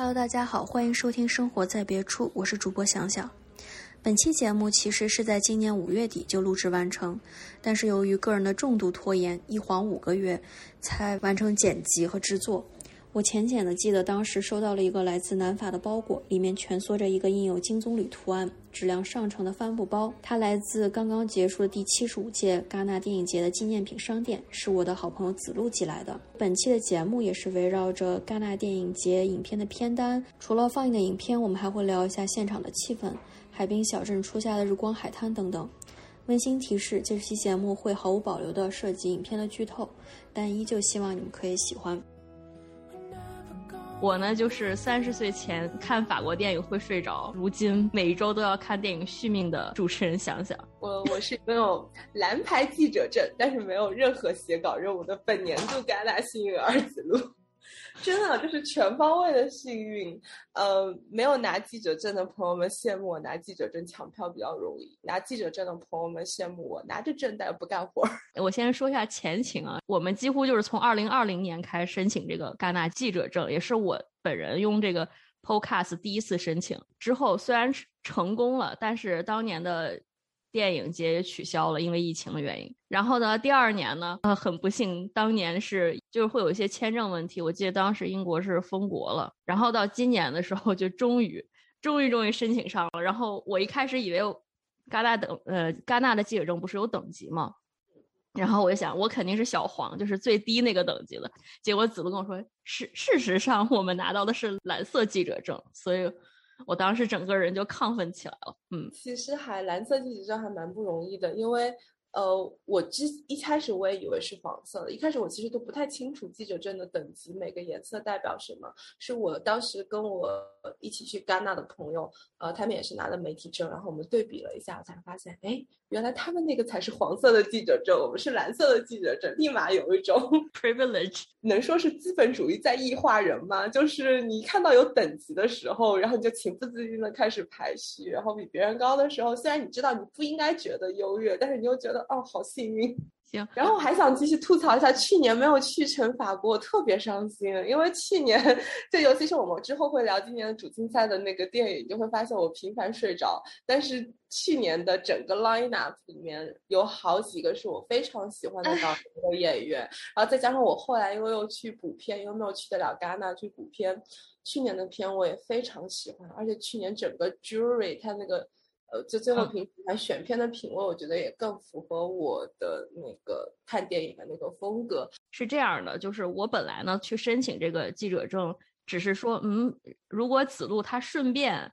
Hello，大家好，欢迎收听《生活在别处》，我是主播想想。本期节目其实是在今年五月底就录制完成，但是由于个人的重度拖延，一晃五个月才完成剪辑和制作。我浅浅的记得，当时收到了一个来自南法的包裹，里面蜷缩着一个印有金棕榈图案、质量上乘的帆布包。它来自刚刚结束的第七十五届戛纳电影节的纪念品商店，是我的好朋友子路寄来的。本期的节目也是围绕着戛纳电影节影片的片单，除了放映的影片，我们还会聊一下现场的气氛、海滨小镇初夏的日光海滩等等。温馨提示：这期节目会毫无保留的涉及影片的剧透，但依旧希望你们可以喜欢。我呢，就是三十岁前看法国电影会睡着，如今每一周都要看电影续命的主持人想想。我我是拥有蓝牌记者证，但是没有任何写稿任务的本年度戛纳幸运儿子路。真的就是全方位的幸运，呃，没有拿记者证的朋友们羡慕我拿记者证抢票比较容易，拿记者证的朋友们羡慕我拿着证但不干活。我先说一下前情啊，我们几乎就是从二零二零年开始申请这个戛纳记者证，也是我本人用这个 Podcast 第一次申请。之后虽然成功了，但是当年的。电影节也取消了，因为疫情的原因。然后呢，第二年呢，呃，很不幸，当年是就是会有一些签证问题。我记得当时英国是封国了。然后到今年的时候，就终于，终于，终于申请上了。然后我一开始以为，戛纳等，呃，戛纳的记者证不是有等级吗？然后我就想，我肯定是小黄，就是最低那个等级的。结果子路跟我说，事事实上我们拿到的是蓝色记者证，所以。我当时整个人就亢奋起来了，嗯，其实还蓝色记者证还蛮不容易的，因为。呃，我之一开始我也以为是黄色的，一开始我其实都不太清楚记者证的等级，每个颜色代表什么。是我当时跟我一起去戛纳的朋友，呃，他们也是拿了媒体证，然后我们对比了一下，我才发现，哎，原来他们那个才是黄色的记者证，我们是蓝色的记者证，立马有一种 privilege，能说是资本主义在异化人吗？就是你看到有等级的时候，然后你就情不自禁的开始排序，然后比别人高的时候，虽然你知道你不应该觉得优越，但是你又觉得。哦，好幸运。行，然后我还想继续吐槽一下，去年没有去成法国，我特别伤心。因为去年，就尤其是我们之后会聊今年的主竞赛的那个电影，就会发现我频繁睡着。但是去年的整个 lineup 里面有好几个是我非常喜欢的导演和演员，然后再加上我后来因为又去补片，又没有去得了戛纳去补片，去年的片我也非常喜欢，而且去年整个 jury 它那个。呃，就最后评还选片的品味，我觉得也更符合我的那个看电影的那个风格。是这样的，就是我本来呢去申请这个记者证，只是说，嗯，如果子路他顺便。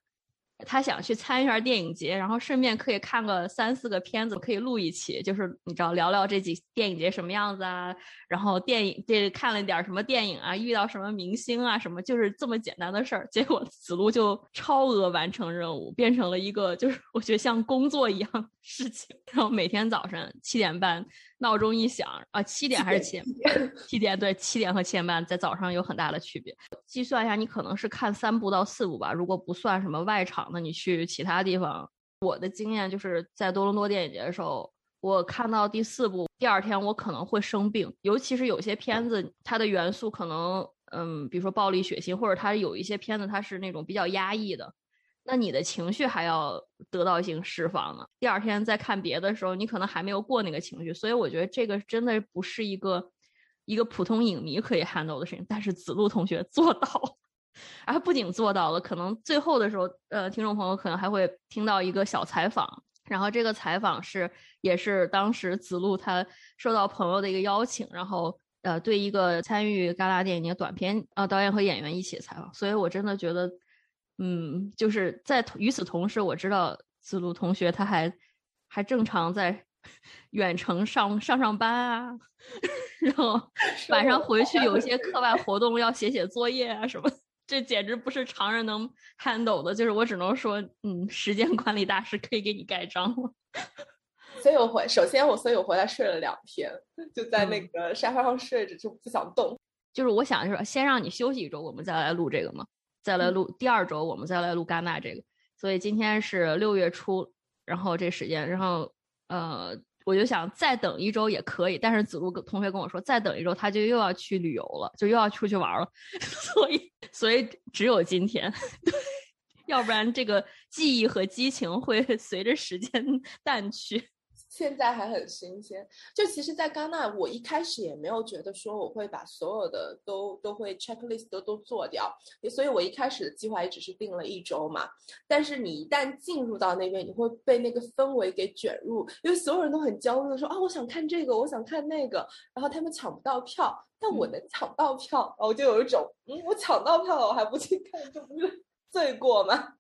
他想去参与一下电影节，然后顺便可以看个三四个片子，可以录一期，就是你知道聊聊这几电影节什么样子啊，然后电影这看了点什么电影啊，遇到什么明星啊，什么就是这么简单的事儿。结果子路就超额完成任务，变成了一个就是我觉得像工作一样事情，然后每天早上七点半。闹钟一响啊，七点还是七点？七点对，七点和七点半在早上有很大的区别。计算一下，你可能是看三部到四部吧。如果不算什么外场的，你去其他地方。我的经验就是在多伦多电影节的时候，我看到第四部，第二天我可能会生病。尤其是有些片子，它的元素可能，嗯，比如说暴力血腥，或者它有一些片子，它是那种比较压抑的。那你的情绪还要得到一些释放呢。第二天再看别的时候，你可能还没有过那个情绪，所以我觉得这个真的不是一个一个普通影迷可以 handle 的事情。但是子路同学 做到了，而不仅做到了，可能最后的时候，呃，听众朋友可能还会听到一个小采访。然后这个采访是也是当时子路他受到朋友的一个邀请，然后呃对一个参与戛纳电影节短片呃导演和演员一起采访。所以我真的觉得。嗯，就是在与此同时，我知道子路同学他还还正常在远程上上上班啊，然后 晚上回去有一些课外 活动要写写作业啊什么，这简直不是常人能 handle 的。就是我只能说，嗯，时间管理大师可以给你盖章了。所以我回，首先我所以我回来睡了两天，就在那个沙发上睡着，就不想动。就是我想就是先让你休息一周，我们再来录这个嘛。再来录第二周，我们再来录戛纳这个。所以今天是六月初，然后这时间，然后呃，我就想再等一周也可以。但是子路同学跟我说，再等一周他就又要去旅游了，就又要出去玩了。所以，所以只有今天，要不然这个记忆和激情会随着时间 淡去。现在还很新鲜，就其实，在戛纳，我一开始也没有觉得说我会把所有的都都会 checklist 都都做掉，所以我一开始的计划也只是定了一周嘛。但是你一旦进入到那边，你会被那个氛围给卷入，因为所有人都很焦虑的说啊，我想看这个，我想看那个，然后他们抢不到票，但我能抢到票，然后就有一种，嗯，我抢到票了，我还不去看，这不是罪过吗？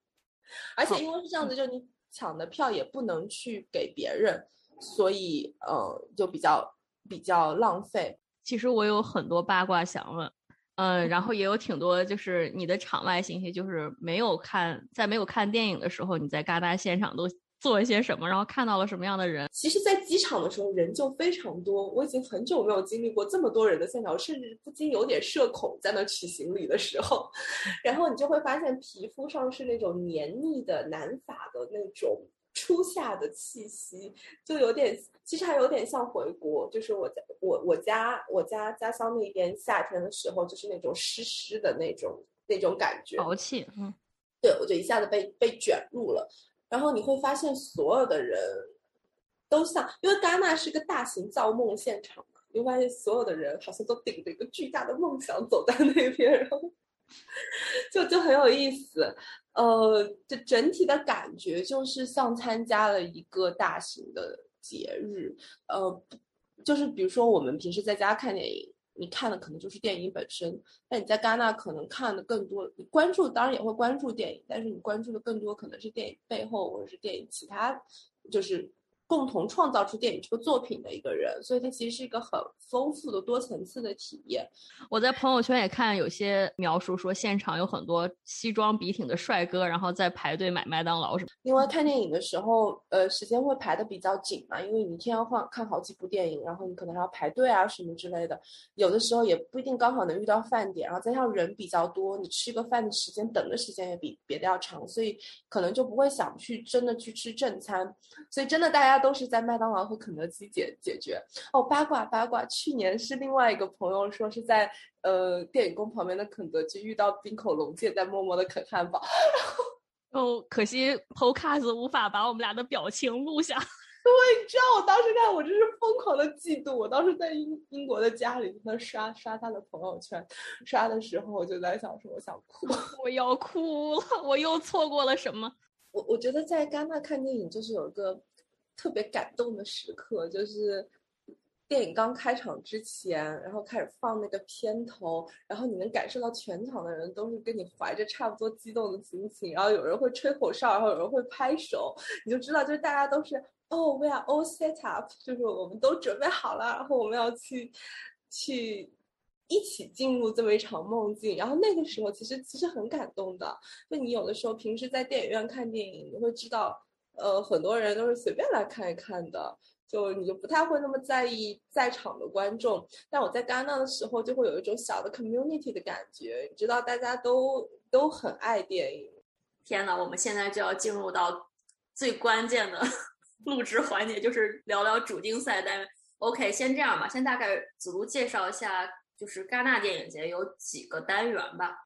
而且因为是这样子，就你抢的票也不能去给别人。所以，呃，就比较比较浪费。其实我有很多八卦想问，嗯，然后也有挺多就是你的场外信息，就是没有看在没有看电影的时候，你在戛纳现场都做一些什么，然后看到了什么样的人。其实，在机场的时候人就非常多，我已经很久没有经历过这么多人的现场，我甚至不禁有点社恐，在那取行李的时候。然后你就会发现皮肤上是那种黏腻的南法的那种。初夏的气息就有点，其实还有点像回国，就是我在我我家我家家乡那边夏天的时候，就是那种湿湿的那种那种感觉，潮气，嗯，对，我就一下子被被卷入了，然后你会发现所有的人都像，因为戛纳是个大型造梦现场嘛，你会发现所有的人好像都顶着一个巨大的梦想走在那边，然后就就很有意思。呃，这整体的感觉就是像参加了一个大型的节日。呃，就是比如说我们平时在家看电影，你看的可能就是电影本身，但你在戛纳可能看的更多，你关注当然也会关注电影，但是你关注的更多可能是电影背后或者是电影其他，就是。共同创造出电影这个作品的一个人，所以他其实是一个很丰富的多层次的体验。我在朋友圈也看有些描述说，现场有很多西装笔挺的帅哥，然后在排队买麦当劳什么。因为看电影的时候，呃，时间会排的比较紧嘛，因为你一天要换看好几部电影，然后你可能还要排队啊什么之类的。有的时候也不一定刚好能遇到饭点，然后再加上人比较多，你吃个饭的时间等的时间也比别的要长，所以可能就不会想去真的去吃正餐。所以真的大家。都是在麦当劳和肯德基解解决哦。八卦八卦，去年是另外一个朋友说是在呃电影宫旁边的肯德基遇到冰口龙介在默默的啃汉堡，哦，可惜 Podcast 无法把我们俩的表情录下。对，你知道我当时看，我真是疯狂的嫉妒。我当时在英英国的家里，在刷刷他的朋友圈，刷的时候我就在想说，我想哭，我要哭了，我又错过了什么？我我觉得在戛纳看电影就是有一个。特别感动的时刻就是电影刚开场之前，然后开始放那个片头，然后你能感受到全场的人都是跟你怀着差不多激动的心情，然后有人会吹口哨，然后有人会拍手，你就知道就是大家都是哦，we are all set up，就是我们都准备好了，然后我们要去去一起进入这么一场梦境，然后那个时候其实其实很感动的，就你有的时候平时在电影院看电影，你会知道。呃，很多人都是随便来看一看的，就你就不太会那么在意在场的观众。但我在戛纳的时候，就会有一种小的 community 的感觉，你知道，大家都都很爱电影。天呐，我们现在就要进入到最关键的 录制环节，就是聊聊主竞赛单元。OK，先这样吧，先大概子路介绍一下，就是戛纳电影节有几个单元吧。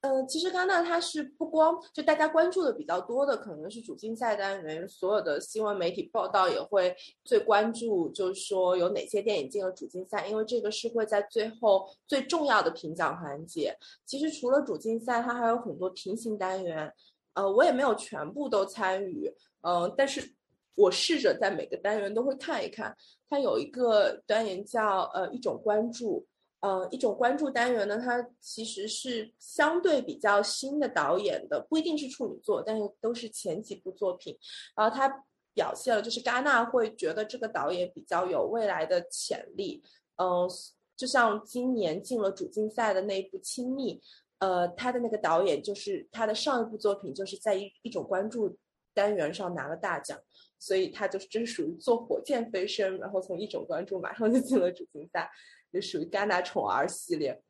嗯，其实戛纳它是不光就大家关注的比较多的，可能是主竞赛单元，所有的新闻媒体报道也会最关注，就是说有哪些电影进了主竞赛，因为这个是会在最后最重要的评奖环节。其实除了主竞赛，它还有很多平行单元，呃，我也没有全部都参与，嗯，但是我试着在每个单元都会看一看。它有一个单元叫呃一种关注。呃，一种关注单元呢，它其实是相对比较新的导演的，不一定是处女作，但是都是前几部作品。然后它表现了，就是戛纳会觉得这个导演比较有未来的潜力。嗯，就像今年进了主竞赛的那一部《亲密》，呃，他的那个导演就是他的上一部作品就是在一一种关注单元上拿了大奖，所以他就是真属于坐火箭飞升，然后从一种关注马上就进了主竞赛。就属于戛纳宠儿系列，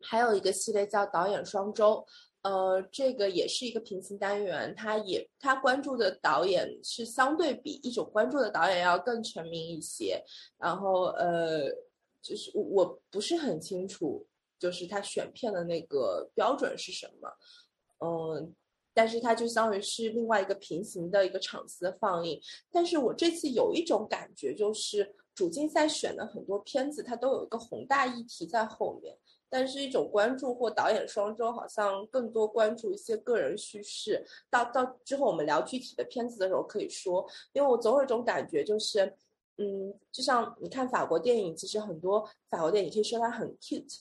还有一个系列叫导演双周，呃，这个也是一个平行单元，它也它关注的导演是相对比一种关注的导演要更全民一些，然后呃，就是我不是很清楚就是他选片的那个标准是什么，嗯。但是它就相当于是另外一个平行的一个场次的放映。但是我这次有一种感觉，就是主竞赛选的很多片子，它都有一个宏大议题在后面。但是一种关注或导演双周，好像更多关注一些个人叙事。到到之后我们聊具体的片子的时候可以说，因为我总有一种感觉，就是，嗯，就像你看法国电影，其实很多法国电影可以说它很 cute。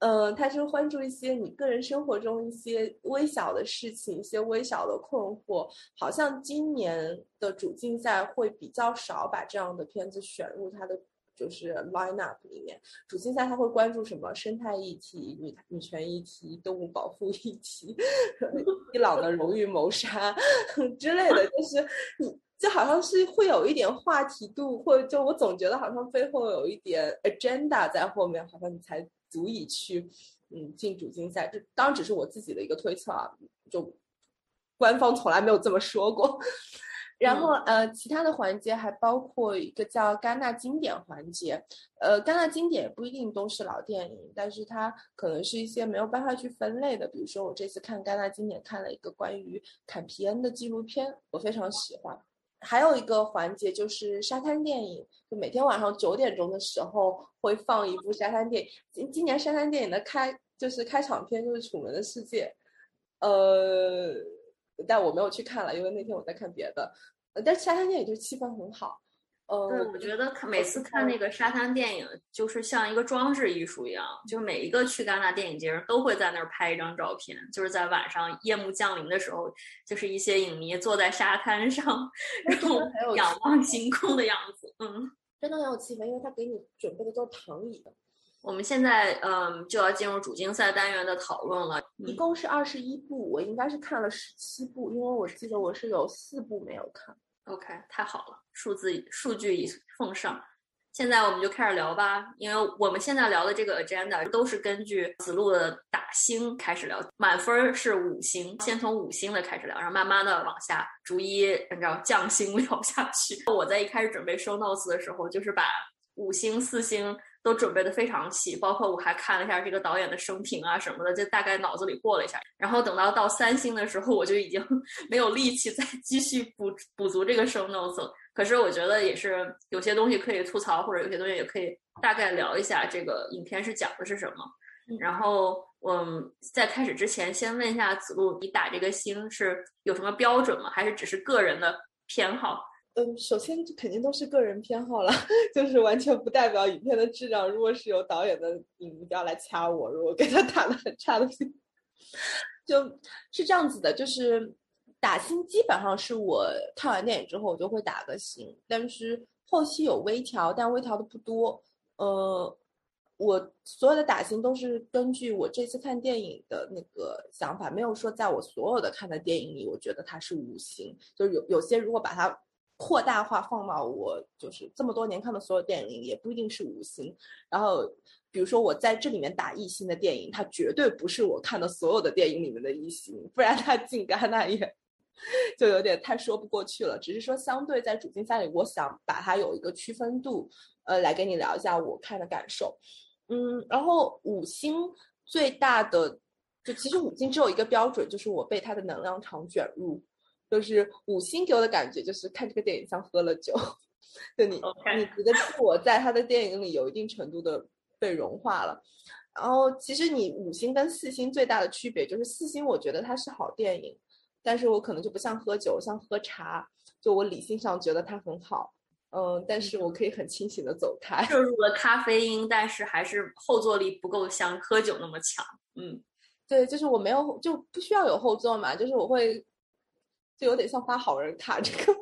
嗯，他是关注一些你个人生活中一些微小的事情，一些微小的困惑。好像今年的主竞赛会比较少把这样的片子选入他的就是 line up 里面。主竞赛他会关注什么生态议题、女女权议题、动物保护议题、伊朗的荣誉谋杀 之类的，就是你就好像是会有一点话题度，或者就我总觉得好像背后有一点 agenda 在后面，好像你才。足以去，嗯，进主竞赛，这当然只是我自己的一个推测啊，就官方从来没有这么说过。然后呃，其他的环节还包括一个叫戛纳经典环节，呃，戛纳经典也不一定都是老电影，但是它可能是一些没有办法去分类的，比如说我这次看戛纳经典看了一个关于坎皮恩的纪录片，我非常喜欢。还有一个环节就是沙滩电影，就每天晚上九点钟的时候会放一部沙滩电影。今今年沙滩电影的开就是开场片就是《楚门的世界》，呃，但我没有去看了，因为那天我在看别的。但沙滩电影就气氛很好。对，我觉得看每次看那个沙滩电影，就是像一个装置艺术一样，就是每一个去戛纳电影节都会在那儿拍一张照片，就是在晚上夜幕降临的时候，就是一些影迷坐在沙滩上，然后仰望星空的样子。嗯，真的很有气氛，因为他给你准备的都是躺椅的。我们现在嗯就要进入主竞赛单元的讨论了，一共是二十一部，我应该是看了十七部，因为我记得我是有四部没有看。OK，太好了，数字数据已奉上。现在我们就开始聊吧，因为我们现在聊的这个 agenda 都是根据子路的打星开始聊，满分是五星，先从五星的开始聊，然后慢慢的往下逐一按照降星 聊下去。我在一开始准备收 notes 的时候，就是把五星、四星。都准备的非常细，包括我还看了一下这个导演的生平啊什么的，就大概脑子里过了一下。然后等到到三星的时候，我就已经 没有力气再继续补补足这个 show notes 了。可是我觉得也是有些东西可以吐槽，或者有些东西也可以大概聊一下这个影片是讲的是什么。然后，嗯，在开始之前，先问一下子路，你打这个星是有什么标准吗？还是只是个人的偏好？嗯，首先肯定都是个人偏好了，就是完全不代表影片的质量。如果是有导演的影迷不要来掐我，如果给他打的很差的，就是这样子的。就是打星基本上是我看完电影之后我就会打个星，但是后期有微调，但微调的不多。呃，我所有的打星都是根据我这次看电影的那个想法，没有说在我所有的看的电影里，我觉得它是五星。就是有有些如果把它。扩大化放到我就是这么多年看的所有电影里，也不一定是五星。然后，比如说我在这里面打一星的电影，它绝对不是我看的所有的电影里面的一星，不然它进戛纳也就有点太说不过去了。只是说相对在主竞赛里，我想把它有一个区分度，呃，来跟你聊一下我看的感受。嗯，然后五星最大的就其实五星只有一个标准，就是我被它的能量场卷入。就是五星给我的感觉，就是看这个电影像喝了酒，就你你觉得自我在他的电影里有一定程度的被融化了。然后其实你五星跟四星最大的区别就是四星，我觉得它是好电影，但是我可能就不像喝酒，像喝茶，就我理性上觉得它很好，嗯，但是我可以很清醒的走开。摄入了咖啡因，但是还是后坐力不够像喝酒那么强。嗯，对，就是我没有就不需要有后座嘛，就是我会。就有点像发好人卡，这个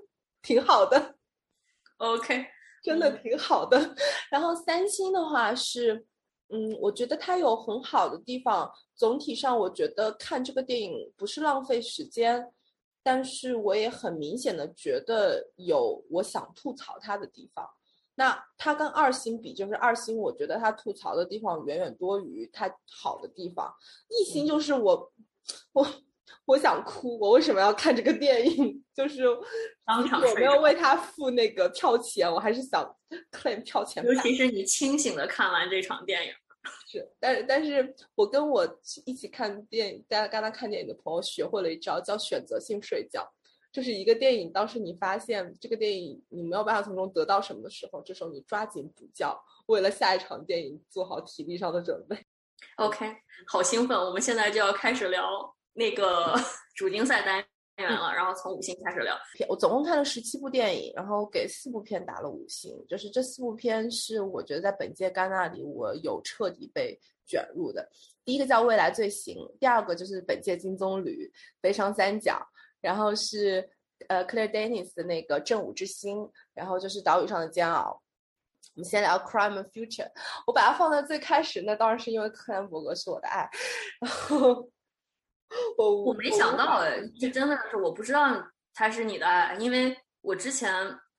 挺好的。OK，真的挺好的。然后三星的话是，嗯，我觉得它有很好的地方。总体上，我觉得看这个电影不是浪费时间，但是我也很明显的觉得有我想吐槽它的地方。那它跟二星比，就是二星，我觉得它吐槽的地方远远多于它好的地方。一星就是我，我。我想哭，我为什么要看这个电影？就是我没有为他付那个票钱，我还是想 claim 票钱。尤其是你清醒的看完这场电影，是，但是但是我跟我一起看电影，大家刚刚看电影的朋友学会了一招，叫选择性睡觉。就是一个电影，当时你发现这个电影你没有办法从中得到什么的时候，这时候你抓紧补觉，为了下一场电影做好体力上的准备。OK，好兴奋！我们现在就要开始聊那个 主竞赛单元了，然后从五星开始聊。我总共看了十七部电影，然后给四部片打了五星。就是这四部片是我觉得在本届戛纳里我有彻底被卷入的。第一个叫《未来罪行》，第二个就是本届金棕榈《悲伤三角》。然后是呃，Claire Denis 的那个《正午之星》，然后就是《岛屿上的煎熬》。我们先聊《Crime and Future》，我把它放在最开始，那当然是因为柯南·伯格是我的爱。然 后我我没想到哎，这真的是我不知道他是你的爱，因为我之前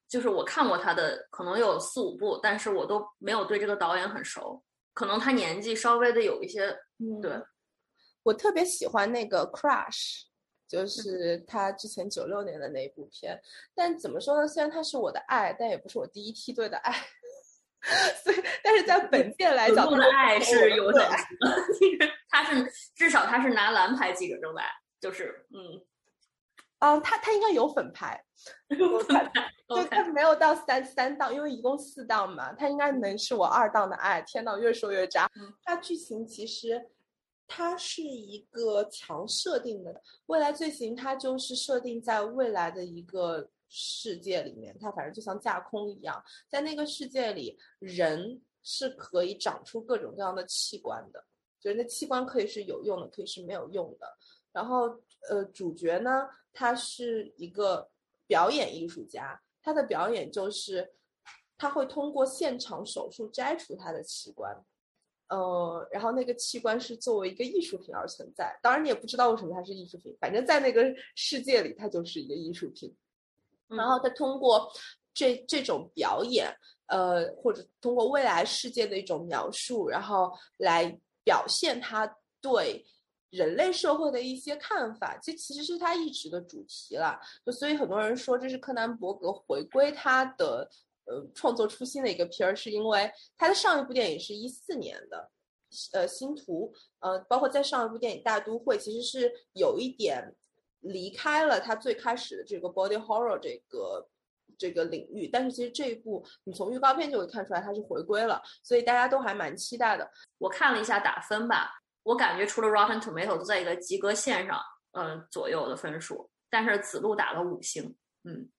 就是我看过他的，可能有四五部，但是我都没有对这个导演很熟，可能他年纪稍微的有一些。对，我特别喜欢那个《Crush》。就是他之前九六年的那一部片，但怎么说呢？虽然他是我的爱，但也不是我第一梯队的爱。所以，但是在本届来讲，的爱是有等级的。他是至少他是拿蓝牌记者证的，就是嗯，嗯，他他应该有粉牌，对，他没有到三三档，因为一共四档嘛，他应该能是我二档的爱。天呐，越说越渣。他剧情其实。它是一个强设定的未来罪行，它就是设定在未来的一个世界里面，它反正就像架空一样，在那个世界里，人是可以长出各种各样的器官的，就是那器官可以是有用的，可以是没有用的。然后，呃，主角呢，他是一个表演艺术家，他的表演就是他会通过现场手术摘除他的器官。呃，然后那个器官是作为一个艺术品而存在，当然你也不知道为什么它是艺术品，反正在那个世界里它就是一个艺术品。然后他通过这这种表演，呃，或者通过未来世界的一种描述，然后来表现他对人类社会的一些看法，这其实是他一直的主题了。就所以很多人说这是柯南·伯格回归他的。呃，创作初心的一个片儿，是因为他的上一部电影是一四年的，呃，《星图》，呃，包括在上一部电影《大都会》，其实是有一点离开了他最开始的这个 body horror 这个这个领域，但是其实这一部你从预告片就会看出来他是回归了，所以大家都还蛮期待的。我看了一下打分吧，我感觉除了 Rotten Tomato 都在一个及格线上，嗯，左右的分数，但是子路打了五星，嗯。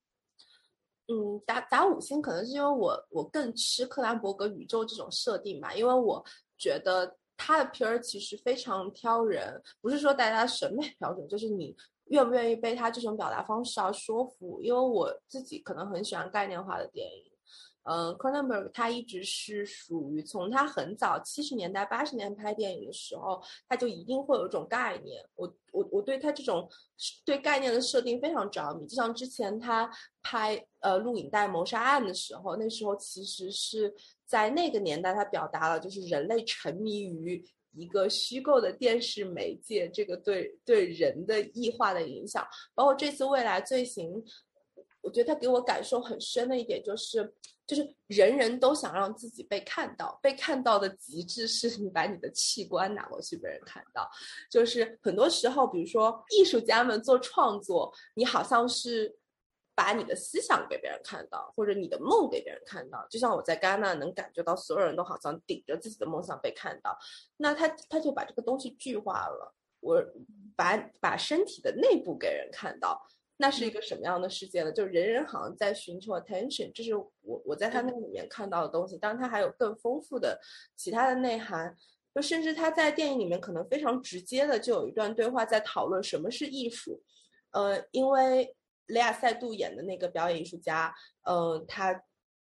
嗯，打打五星可能是因为我我更吃克兰伯格宇宙这种设定吧，因为我觉得他的片儿其实非常挑人，不是说大家审美标准，就是你愿不愿意被他这种表达方式而说服。因为我自己可能很喜欢概念化的电影。嗯，Cronenberg 他一直是属于从他很早七十年代八十年拍电影的时候，他就一定会有一种概念。我我我对他这种对概念的设定非常着迷。就像之前他拍呃录影带谋杀案的时候，那时候其实是在那个年代，他表达了就是人类沉迷于一个虚构的电视媒介，这个对对人的异化的影响。包括这次未来罪行，我觉得他给我感受很深的一点就是。就是人人都想让自己被看到，被看到的极致是你把你的器官拿过去被人看到。就是很多时候，比如说艺术家们做创作，你好像是把你的思想给别人看到，或者你的梦给别人看到。就像我在戛纳能感觉到，所有人都好像顶着自己的梦想被看到，那他他就把这个东西具化了。我把把身体的内部给人看到。那是一个什么样的世界呢？就人人好像在寻求 attention，这是我我在他那里面看到的东西。当然，他还有更丰富的其他的内涵，就甚至他在电影里面可能非常直接的就有一段对话在讨论什么是艺术。呃，因为雷亚塞杜演的那个表演艺术家，呃，他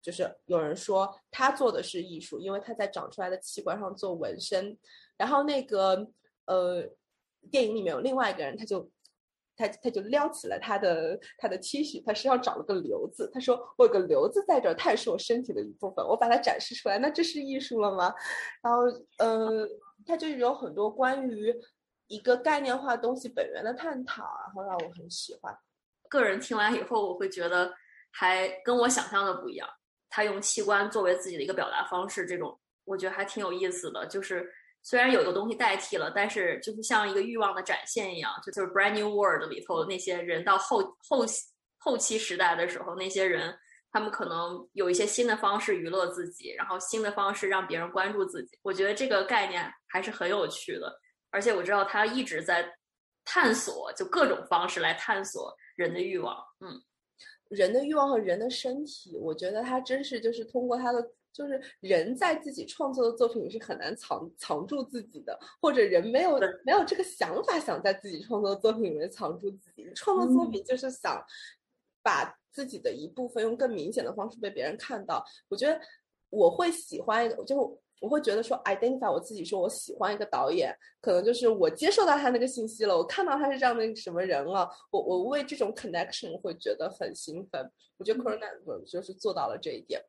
就是有人说他做的是艺术，因为他在长出来的器官上做纹身。然后那个呃，电影里面有另外一个人，他就。他他就撩起了他的他的 T 恤，他身上长了个瘤子。他说：“我有个瘤子在这儿，它也是我身体的一部分。我把它展示出来，那这是艺术了吗？”然后，呃，他就有很多关于一个概念化东西本源的探讨，然后让我很喜欢。个人听完以后，我会觉得还跟我想象的不一样。他用器官作为自己的一个表达方式，这种我觉得还挺有意思的，就是虽然有个东西代替了，但是就是像一个欲望的展现一样，就就是 Brand New World 里头那些人到后后后期时代的时候，那些人他们可能有一些新的方式娱乐自己，然后新的方式让别人关注自己。我觉得这个概念还是很有趣的，而且我知道他一直在探索，就各种方式来探索人的欲望。嗯，人的欲望和人的身体，我觉得他真是就是通过他的。就是人在自己创作的作品是很难藏藏住自己的，或者人没有没有这个想法想在自己创作的作品里面藏住自己。创作作品就是想把自己的一部分用更明显的方式被别人看到。我觉得我会喜欢一个，就我会觉得说 identify 我自己，说我喜欢一个导演，可能就是我接受到他那个信息了，我看到他是这样的什么人了，我我为这种 connection 会觉得很兴奋。我觉得 Cronenberg 就是做到了这一点。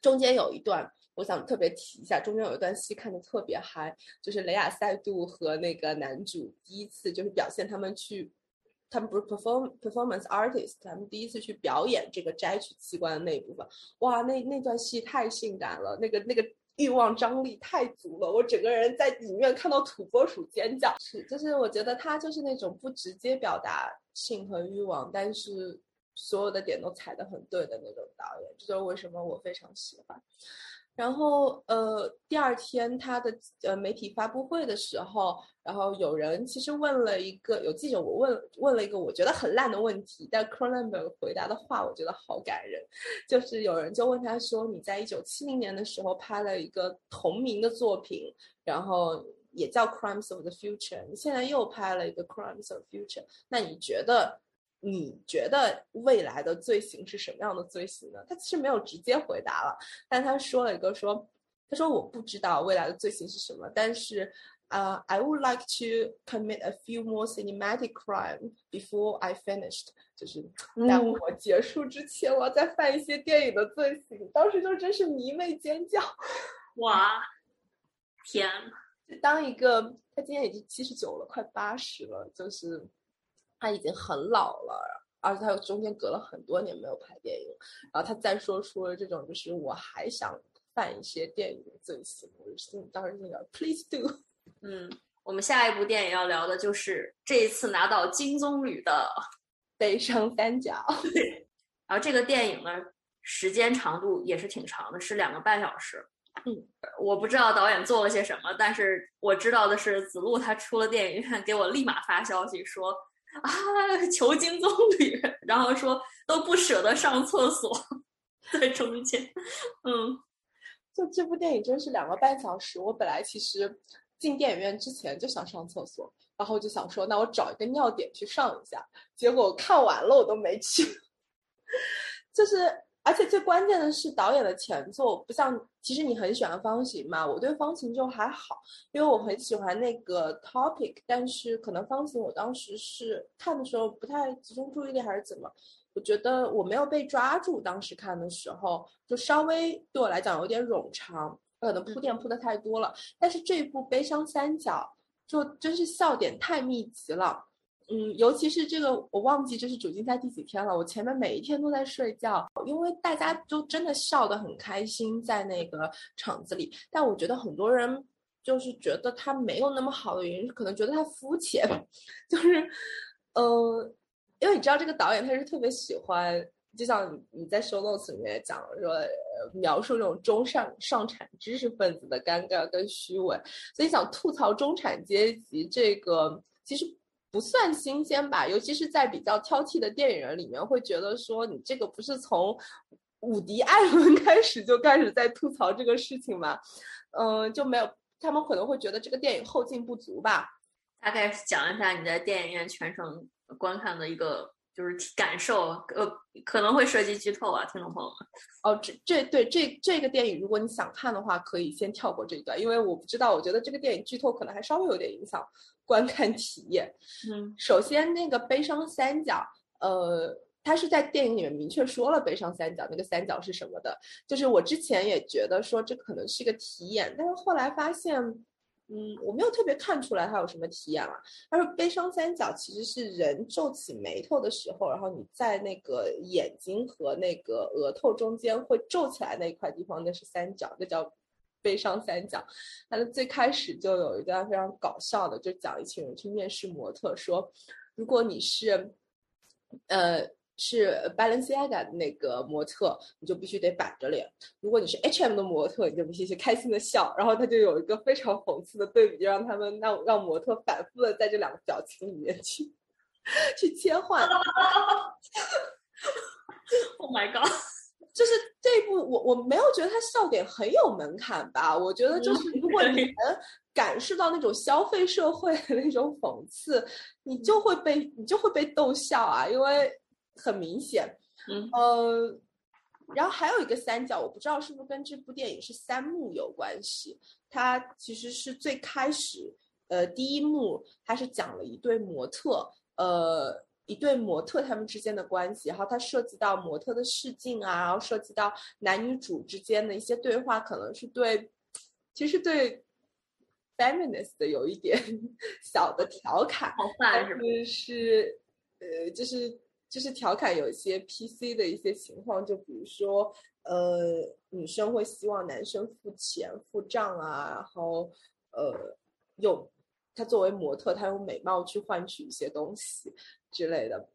中间有一段，我想特别提一下。中间有一段戏看的特别嗨，就是雷亚塞杜和那个男主第一次就是表现他们去，他们不是 perform performance artist，他们第一次去表演这个摘取器官的那一部分。哇，那那段戏太性感了，那个那个欲望张力太足了，我整个人在影院看到土拨鼠尖叫。是，就是我觉得他就是那种不直接表达性和欲望，但是。所有的点都踩得很对的那种导演，这就是为什么我非常喜欢。然后，呃，第二天他的呃媒体发布会的时候，然后有人其实问了一个有记者我问问了一个我觉得很烂的问题，但 Cronenberg 回答的话我觉得好感人，就是有人就问他说：“你在一九七零年的时候拍了一个同名的作品，然后也叫 Crimes of the Future，你现在又拍了一个 Crimes of the Future，那你觉得？”你觉得未来的罪行是什么样的罪行呢？他其实没有直接回答了，但他说了一个说，他说我不知道未来的罪行是什么，但是啊，I would like to commit a few more cinematic crime before I finished，就是在我结束之前，我要再犯一些电影的罪行。当时就真是迷妹尖叫，哇，天！就当一个他今年已经七十九了，快八十了，就是。他已经很老了，而且他又中间隔了很多年没有拍电影，然后他再说出了这种，就是我还想犯一些电影的罪行，我心当时就想 please do。嗯，我们下一部电影要聊的就是这一次拿到金棕榈的《悲伤三角》。然后这个电影呢，时间长度也是挺长的，是两个半小时。嗯，我不知道导演做了些什么，但是我知道的是子路他出了电影院，给我立马发消息说。啊！求金棕榈，然后说都不舍得上厕所，在中间。嗯，就这部电影真是两个半小时。我本来其实进电影院之前就想上厕所，然后就想说，那我找一个尿点去上一下。结果看完了我都没去，就是。而且最关键的是导演的前作不像，其实你很喜欢方形嘛，我对方形就还好，因为我很喜欢那个 topic，但是可能方形我当时是看的时候不太集中注意力还是怎么，我觉得我没有被抓住，当时看的时候就稍微对我来讲有点冗长，可能铺垫铺的太多了，但是这一部悲伤三角就真是笑点太密集了。嗯，尤其是这个，我忘记这是主竞赛第几天了。我前面每一天都在睡觉，因为大家都真的笑得很开心在那个场子里。但我觉得很多人就是觉得他没有那么好的原因，可能觉得他肤浅，就是，呃，因为你知道这个导演他是特别喜欢，就像你在 show notes 里面讲说，描述这种中上上产知识分子的尴尬跟虚伪，所以想吐槽中产阶级这个其实。不算新鲜吧，尤其是在比较挑剔的电影人里面，会觉得说你这个不是从伍迪·艾伦 开始就开始在吐槽这个事情吗？嗯，就没有，他们可能会觉得这个电影后劲不足吧。大概讲一下你在电影院全程观看的一个就是感受，呃，可能会涉及剧透啊，听众朋友们。哦，这这对这这个电影，如果你想看的话，可以先跳过这一段，因为我不知道，我觉得这个电影剧透可能还稍微有点影响。观看体验，嗯，首先那个悲伤三角，呃，他是在电影里面明确说了悲伤三角那个三角是什么的，就是我之前也觉得说这可能是一个体验，但是后来发现，嗯，我没有特别看出来它有什么体验了。他说悲伤三角其实是人皱起眉头的时候，然后你在那个眼睛和那个额头中间会皱起来那一块地方，那是三角，那叫。悲伤三角。它的最开始就有一段非常搞笑的，就讲一群人去面试模特，说如果你是，呃。是 Balenciaga 的那个模特，你就必须得板着脸；如果你是 H&M 的模特，你就必须去开心的笑。然后他就有一个非常讽刺的对比，就让他们让让模特反复的在这两个表情里面去去切换。Oh my god！就是这一部，我我没有觉得它笑点很有门槛吧？我觉得就是如果你能感受到那种消费社会的那种讽刺，你就会被你就会被逗笑啊，因为。很明显，嗯呃，然后还有一个三角，我不知道是不是跟这部电影是三幕有关系。它其实是最开始，呃，第一幕它是讲了一对模特，呃，一对模特他们之间的关系，然后它涉及到模特的试镜啊，然后涉及到男女主之间的一些对话，可能是对，其实对 feminist 的有一点小的调侃，但是是，呃，就是。就是调侃有一些 PC 的一些情况，就比如说，呃，女生会希望男生付钱付账啊，然后，呃，用他作为模特，他用美貌去换取一些东西之类的。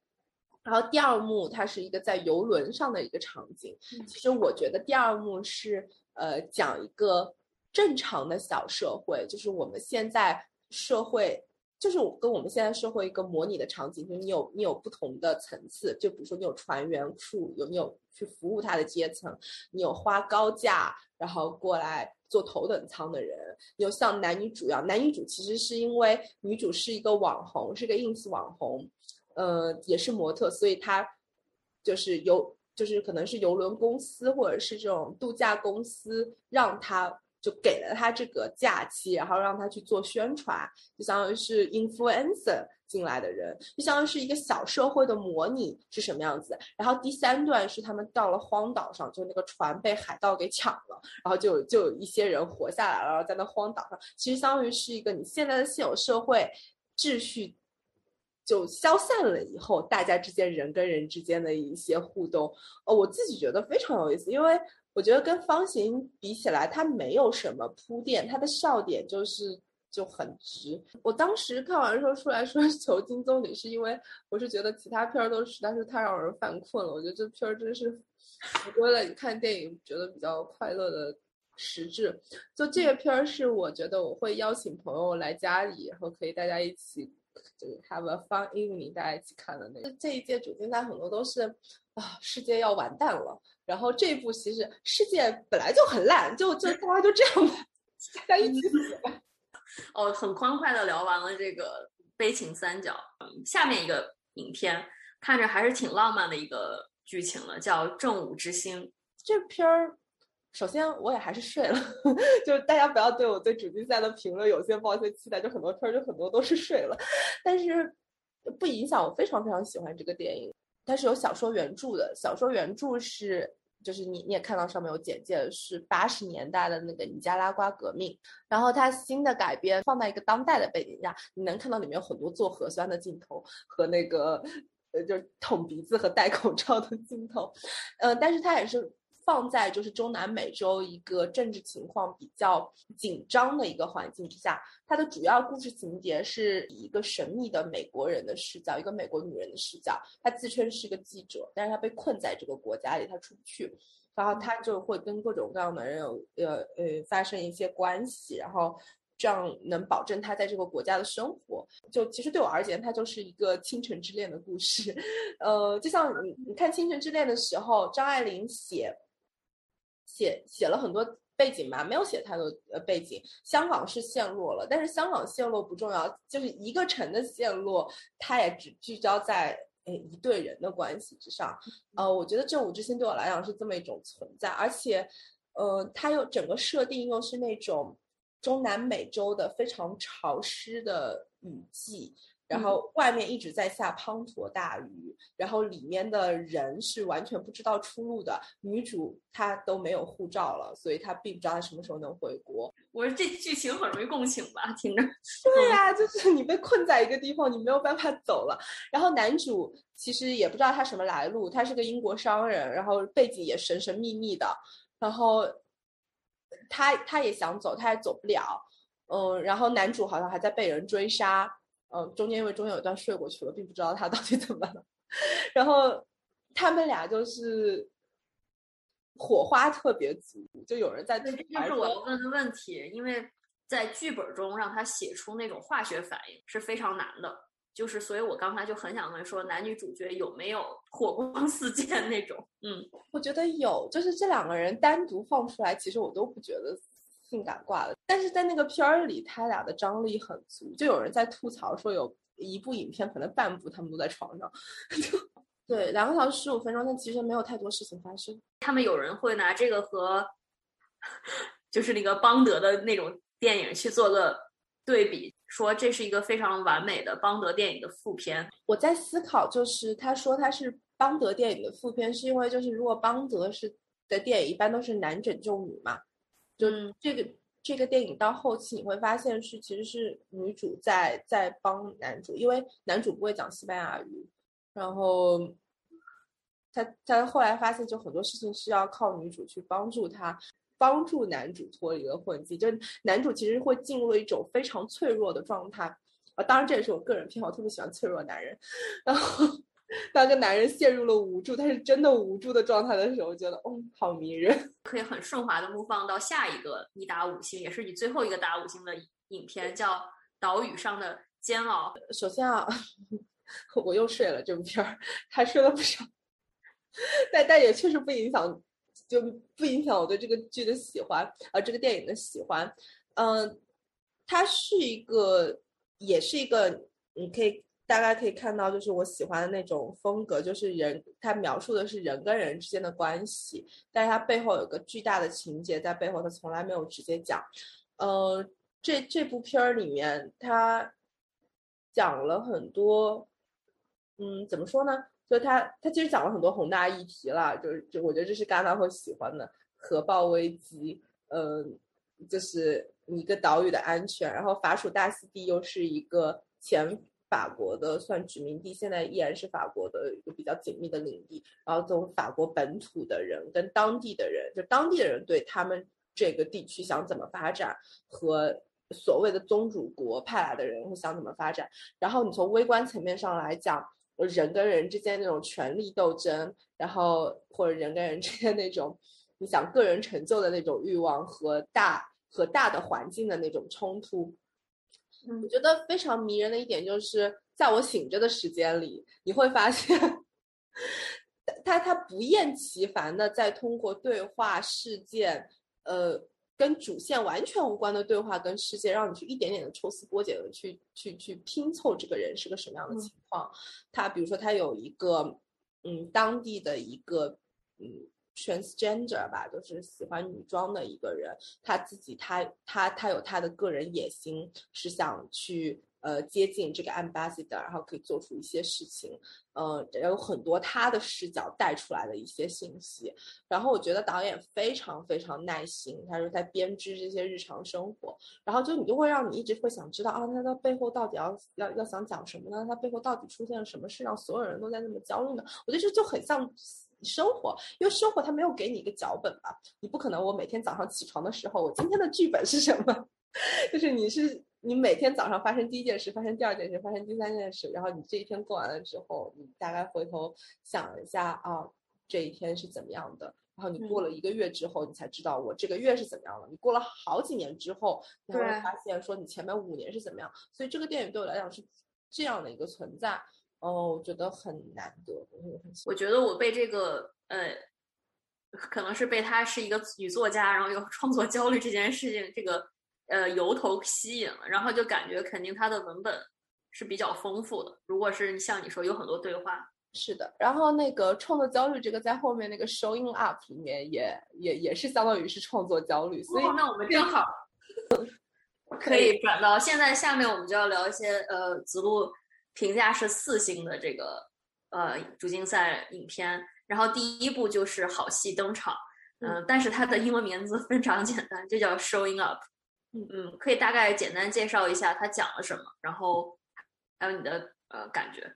然后第二幕，它是一个在游轮上的一个场景。其实我觉得第二幕是呃讲一个正常的小社会，就是我们现在社会。就是我跟我们现在社会一个模拟的场景，就是你有你有不同的层次，就比如说你有船员、crew，有你有去服务他的阶层，你有花高价然后过来坐头等舱的人，有像男女主一样，男女主其实是因为女主是一个网红，是个 ins 网红，呃，也是模特，所以她就是游，就是可能是游轮公司或者是这种度假公司让她。就给了他这个假期，然后让他去做宣传，就相当于是 influencer 进来的人，就相当于是一个小社会的模拟是什么样子。然后第三段是他们到了荒岛上，就那个船被海盗给抢了，然后就就有一些人活下来了，然后在那荒岛上，其实相当于是一个你现在的现有社会秩序就消散了以后，大家之间人跟人之间的一些互动，呃，我自己觉得非常有意思，因为。我觉得跟方形比起来，它没有什么铺垫，它的笑点就是就很直。我当时看完之后出来说求金棕榈，是因为我是觉得其他片儿都实在是太让人犯困了。我觉得这片儿真是回归了你看电影觉得比较快乐的实质。就这个片儿是我觉得我会邀请朋友来家里，然后可以大家一起就是 have a fun evening，大家一起看的那个。这一届主竞赛很多都是啊，世界要完蛋了。然后这一部其实世界本来就很烂，就就大家就这样吧，大家一起死吧。哦，很欢快的聊完了这个悲情三角，下面一个影片看着还是挺浪漫的一个剧情了，叫《正午之星》。这片儿，首先我也还是睡了，就是大家不要对我对主竞赛的评论有些抱一些期待，就很多片儿就很多都是睡了，但是不影响我非常非常喜欢这个电影。它是有小说原著的，小说原著是。就是你你也看到上面有简介，是八十年代的那个尼加拉瓜革命，然后它新的改编放在一个当代的背景下，你能看到里面有很多做核酸的镜头和那个呃就是捅鼻子和戴口罩的镜头，呃，但是它也是。放在就是中南美洲一个政治情况比较紧张的一个环境之下，它的主要故事情节是以一个神秘的美国人的视角，一个美国女人的视角。她自称是个记者，但是她被困在这个国家里，她出不去。然后她就会跟各种各样的人有呃呃发生一些关系，然后这样能保证她在这个国家的生活。就其实对我而言，它就是一个倾城之恋的故事。呃，就像你你看《倾城之恋》的时候，张爱玲写。写写了很多背景吧，没有写太多呃背景。香港是陷落了，但是香港陷落不重要，就是一个城的陷落，它也只聚焦在诶一对人的关系之上。呃，我觉得这五之星对我来讲是这么一种存在，而且，呃，它又整个设定又是那种中南美洲的非常潮湿的雨季。然后外面一直在下滂沱大雨，然后里面的人是完全不知道出路的。女主她都没有护照了，所以她并不知道她什么时候能回国。我说这剧情很容易共情吧？听着。对呀，就是你被困在一个地方，你没有办法走了。然后男主其实也不知道他什么来路，他是个英国商人，然后背景也神神秘秘的。然后他他也想走，他也走不了，嗯，然后男主好像还在被人追杀，嗯，中间因为中间有一段睡过去了，并不知道他到底怎么了，然后他们俩就是火花特别足，就有人在这就是我要问的问题，因为在剧本中让他写出那种化学反应是非常难的。就是，所以我刚才就很想问说，男女主角有没有 火光四溅那种？嗯，我觉得有，就是这两个人单独放出来，其实我都不觉得性感挂了。但是在那个片儿里，他俩的张力很足。就有人在吐槽说，有一部影片可能半部他们都在床上。对，两个小时十五分钟，但其实没有太多事情发生。他们有人会拿这个和，就是那个邦德的那种电影去做个对比。说这是一个非常完美的邦德电影的副片。我在思考，就是他说他是邦德电影的副片，是因为就是如果邦德是的电影一般都是男拯救女嘛，就这个这个电影到后期你会发现是其实是女主在在帮男主，因为男主不会讲西班牙语，然后他他后来发现就很多事情是要靠女主去帮助他。帮助男主脱离了混迹，就是男主其实会进入了一种非常脆弱的状态啊。当然，这也是我个人偏好，特别喜欢脆弱男人。然后，当个男人陷入了无助，他是真的无助的状态的时候，我觉得，哦，好迷人。可以很顺滑的目放到下一个你打五星，也是你最后一个打五星的影片，叫《岛屿上的煎熬》。首先啊，我又睡了这部片儿，还睡了不少，但但也确实不影响。就不影响我对这个剧的喜欢，啊，这个电影的喜欢，嗯，它是一个，也是一个，你可以大概可以看到，就是我喜欢的那种风格，就是人，它描述的是人跟人之间的关系，但是它背后有个巨大的情节在背后，它从来没有直接讲，呃，这这部片儿里面，它讲了很多，嗯，怎么说呢？就他，他其实讲了很多宏大议题啦，就是就我觉得这是戛纳会喜欢的核爆危机，嗯，就是一个岛屿的安全，然后法属大溪地又是一个前法国的算殖民地，现在依然是法国的一个比较紧密的领地，然后从法国本土的人跟当地的人，就当地的人对他们这个地区想怎么发展，和所谓的宗主国派来的人会想怎么发展，然后你从微观层面上来讲。人跟人之间那种权力斗争，然后或者人跟人之间那种你想个人成就的那种欲望和大和大的环境的那种冲突，我觉得非常迷人的一点就是，在我醒着的时间里，你会发现，他他不厌其烦的在通过对话事件，呃。跟主线完全无关的对话跟事件，让你去一点点的抽丝剥茧的去去去拼凑这个人是个什么样的情况。他比如说他有一个嗯当地的一个嗯 transgender 吧，就是喜欢女装的一个人，他自己他他他有他的个人野心，是想去。呃，接近这个 ambassador，然后可以做出一些事情，呃，有很多他的视角带出来的一些信息。然后我觉得导演非常非常耐心，他说在编织这些日常生活，然后就你就会让你一直会想知道啊，他的背后到底要要要想讲什么呢？他背后到底出现了什么事，让所有人都在那么焦虑呢？我觉得这就很像生活，因为生活它没有给你一个脚本吧，你不可能我每天早上起床的时候，我今天的剧本是什么？就是你是。你每天早上发生第一件事，发生第二件事，发生第三件事，然后你这一天过完了之后，你大概回头想一下啊，这一天是怎么样的？然后你过了一个月之后，你才知道我这个月是怎么样了。你过了好几年之后，你会发现说你前面五年是怎么样。所以这个电影对我来讲是这样的一个存在，哦，我觉得很难得。我觉得我被这个呃，可能是被他是一个女作家，然后有创作焦虑这件事情这个。呃，由头吸引了，然后就感觉肯定他的文本是比较丰富的。如果是像你说有很多对话，是的。然后那个创作焦虑这个在后面那个 showing up 里面也也也是相当于是创作焦虑。所以那我们正好 可以转到现在，下面我们就要聊一些呃子路评价是四星的这个呃主竞赛影片。然后第一部就是好戏登场，嗯，但是它的英文名字非常简单，就叫 showing up。嗯嗯，可以大概简单介绍一下它讲了什么，然后还有你的呃感觉。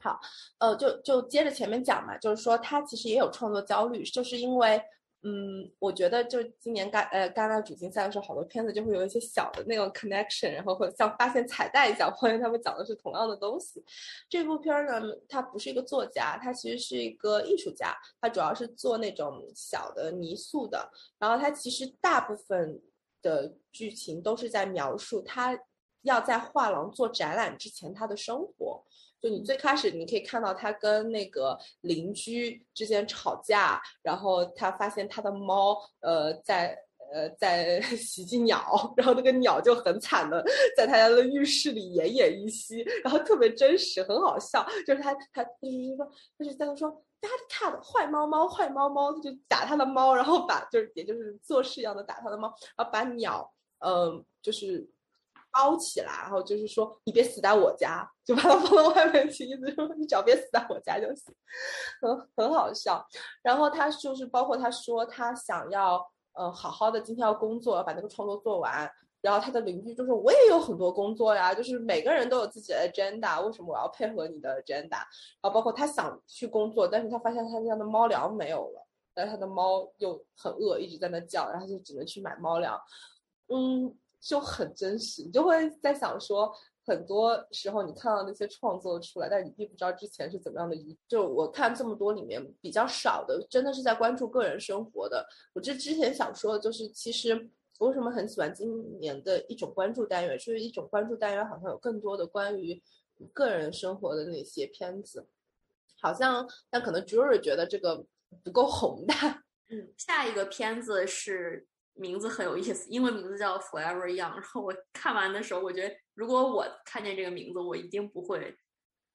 好，呃，就就接着前面讲嘛，就是说他其实也有创作焦虑，就是因为嗯，我觉得就今年戛呃戛纳主竞赛的时候，好多片子就会有一些小的那种 connection，然后会像发现彩蛋一样，发现他们讲的是同样的东西。这部片儿呢，它不是一个作家，它其实是一个艺术家，他主要是做那种小的泥塑的。然后他其实大部分的剧情都是在描述他要在画廊做展览之前他的生活。就你最开始，你可以看到他跟那个邻居之间吵架，然后他发现他的猫，呃，在呃在 袭击鸟，然后那个鸟就很惨的在他家的浴室里奄奄一息，然后特别真实，很好笑。就是他他就是说，他是在说 bad cat 坏猫猫坏猫猫，他就打他的猫，然后把就是也就是做事一样的打他的猫，然后把鸟，嗯，就是。包起来，然后就是说你别死在我家，就把它放到外面去，意思说你只要别死在我家就行，很很好笑。然后他就是包括他说他想要呃好好的今天要工作，要把那个创作做完。然后他的邻居就说我也有很多工作呀，就是每个人都有自己的 agenda，为什么我要配合你的 agenda？然后包括他想去工作，但是他发现他家的猫粮没有了，但是他的猫又很饿，一直在那叫，然后就只能去买猫粮。嗯。就很真实，你就会在想说，很多时候你看到那些创作出来，但你并不知道之前是怎么样的。一就我看这么多里面比较少的，真的是在关注个人生活的。我这之前想说的就是，其实我为什么很喜欢今年的一种关注单元，就是一种关注单元好像有更多的关于个人生活的那些片子，好像但可能 Jury 觉得这个不够宏大。嗯，下一个片子是。名字很有意思，英文名字叫 Forever Young。然后我看完的时候，我觉得如果我看见这个名字，我一定不会，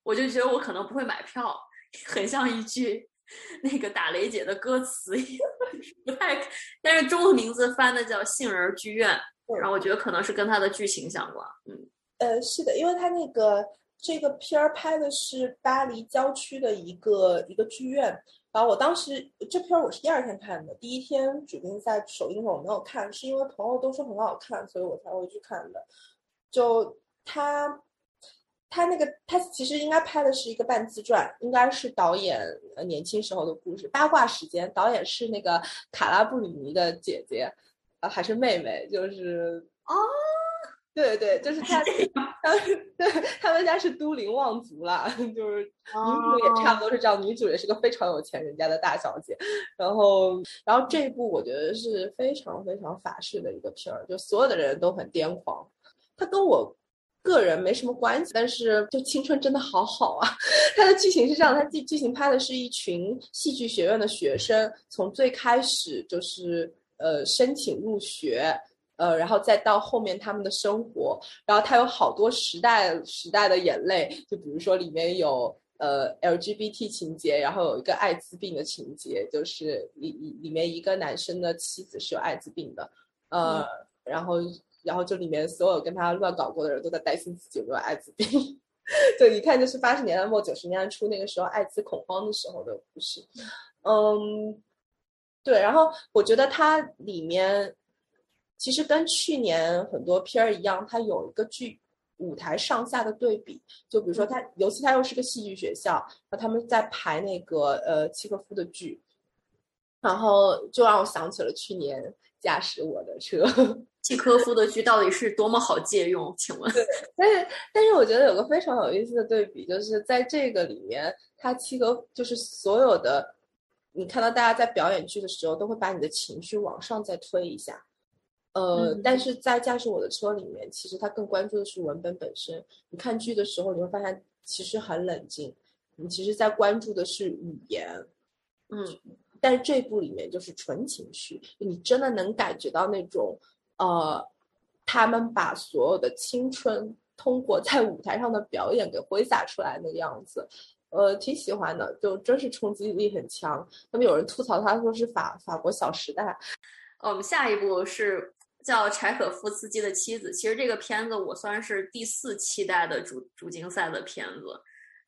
我就觉得我可能不会买票，很像一句那个打雷姐的歌词一样，不太。但是中文名字翻的叫《杏仁剧院》，然后我觉得可能是跟它的剧情相关。嗯，呃，是的，因为它那个这个片儿拍的是巴黎郊区的一个一个剧院。然后我当时这片我是第二天看的，第一天主竞赛首映的时候我没有看，是因为朋友都说很好看，所以我才会去看的。就他，他那个他其实应该拍的是一个半自传，应该是导演年轻时候的故事。八卦时间，导演是那个卡拉布里尼的姐姐，啊还是妹妹？就是哦。对对，就是他，他对他们家是都灵望族啦，就是女主也差不多是这样，女主也是个非常有钱人家的大小姐，然后，然后这一部我觉得是非常非常法式的一个片儿，就所有的人都很癫狂，他跟我个人没什么关系，但是就青春真的好好啊，他的剧情是这样，他剧剧情拍的是一群戏剧学院的学生，从最开始就是呃申请入学。呃，然后再到后面他们的生活，然后它有好多时代时代的眼泪，就比如说里面有呃 LGBT 情节，然后有一个艾滋病的情节，就是里里面一个男生的妻子是有艾滋病的，呃，然后然后就里面所有跟他乱搞过的人都在担心自己有没有艾滋病，就一看就是八十年代末九十年代初那个时候艾滋恐慌的时候的故事，嗯，对，然后我觉得它里面。其实跟去年很多片儿一样，它有一个剧舞台上下的对比。就比如说，它尤其它又是个戏剧学校，那他们在排那个呃契诃夫的剧，然后就让我想起了去年驾驶我的车。契诃夫的剧到底是多么好借用？请问？对，但是但是我觉得有个非常有意思的对比，就是在这个里面，它契诃就是所有的，你看到大家在表演剧的时候，都会把你的情绪往上再推一下。呃，但是在驾驶我的车里面，其实他更关注的是文本本身。你看剧的时候，你会发现其实很冷静，你其实在关注的是语言，嗯。但是这部里面就是纯情绪，你真的能感觉到那种，呃，他们把所有的青春通过在舞台上的表演给挥洒出来那个样子，呃，挺喜欢的，就真是冲击力很强。那么有人吐槽他说是法法国小时代，我们下一步是。叫柴可夫斯基的妻子，其实这个片子我算是第四期待的主主竞赛的片子。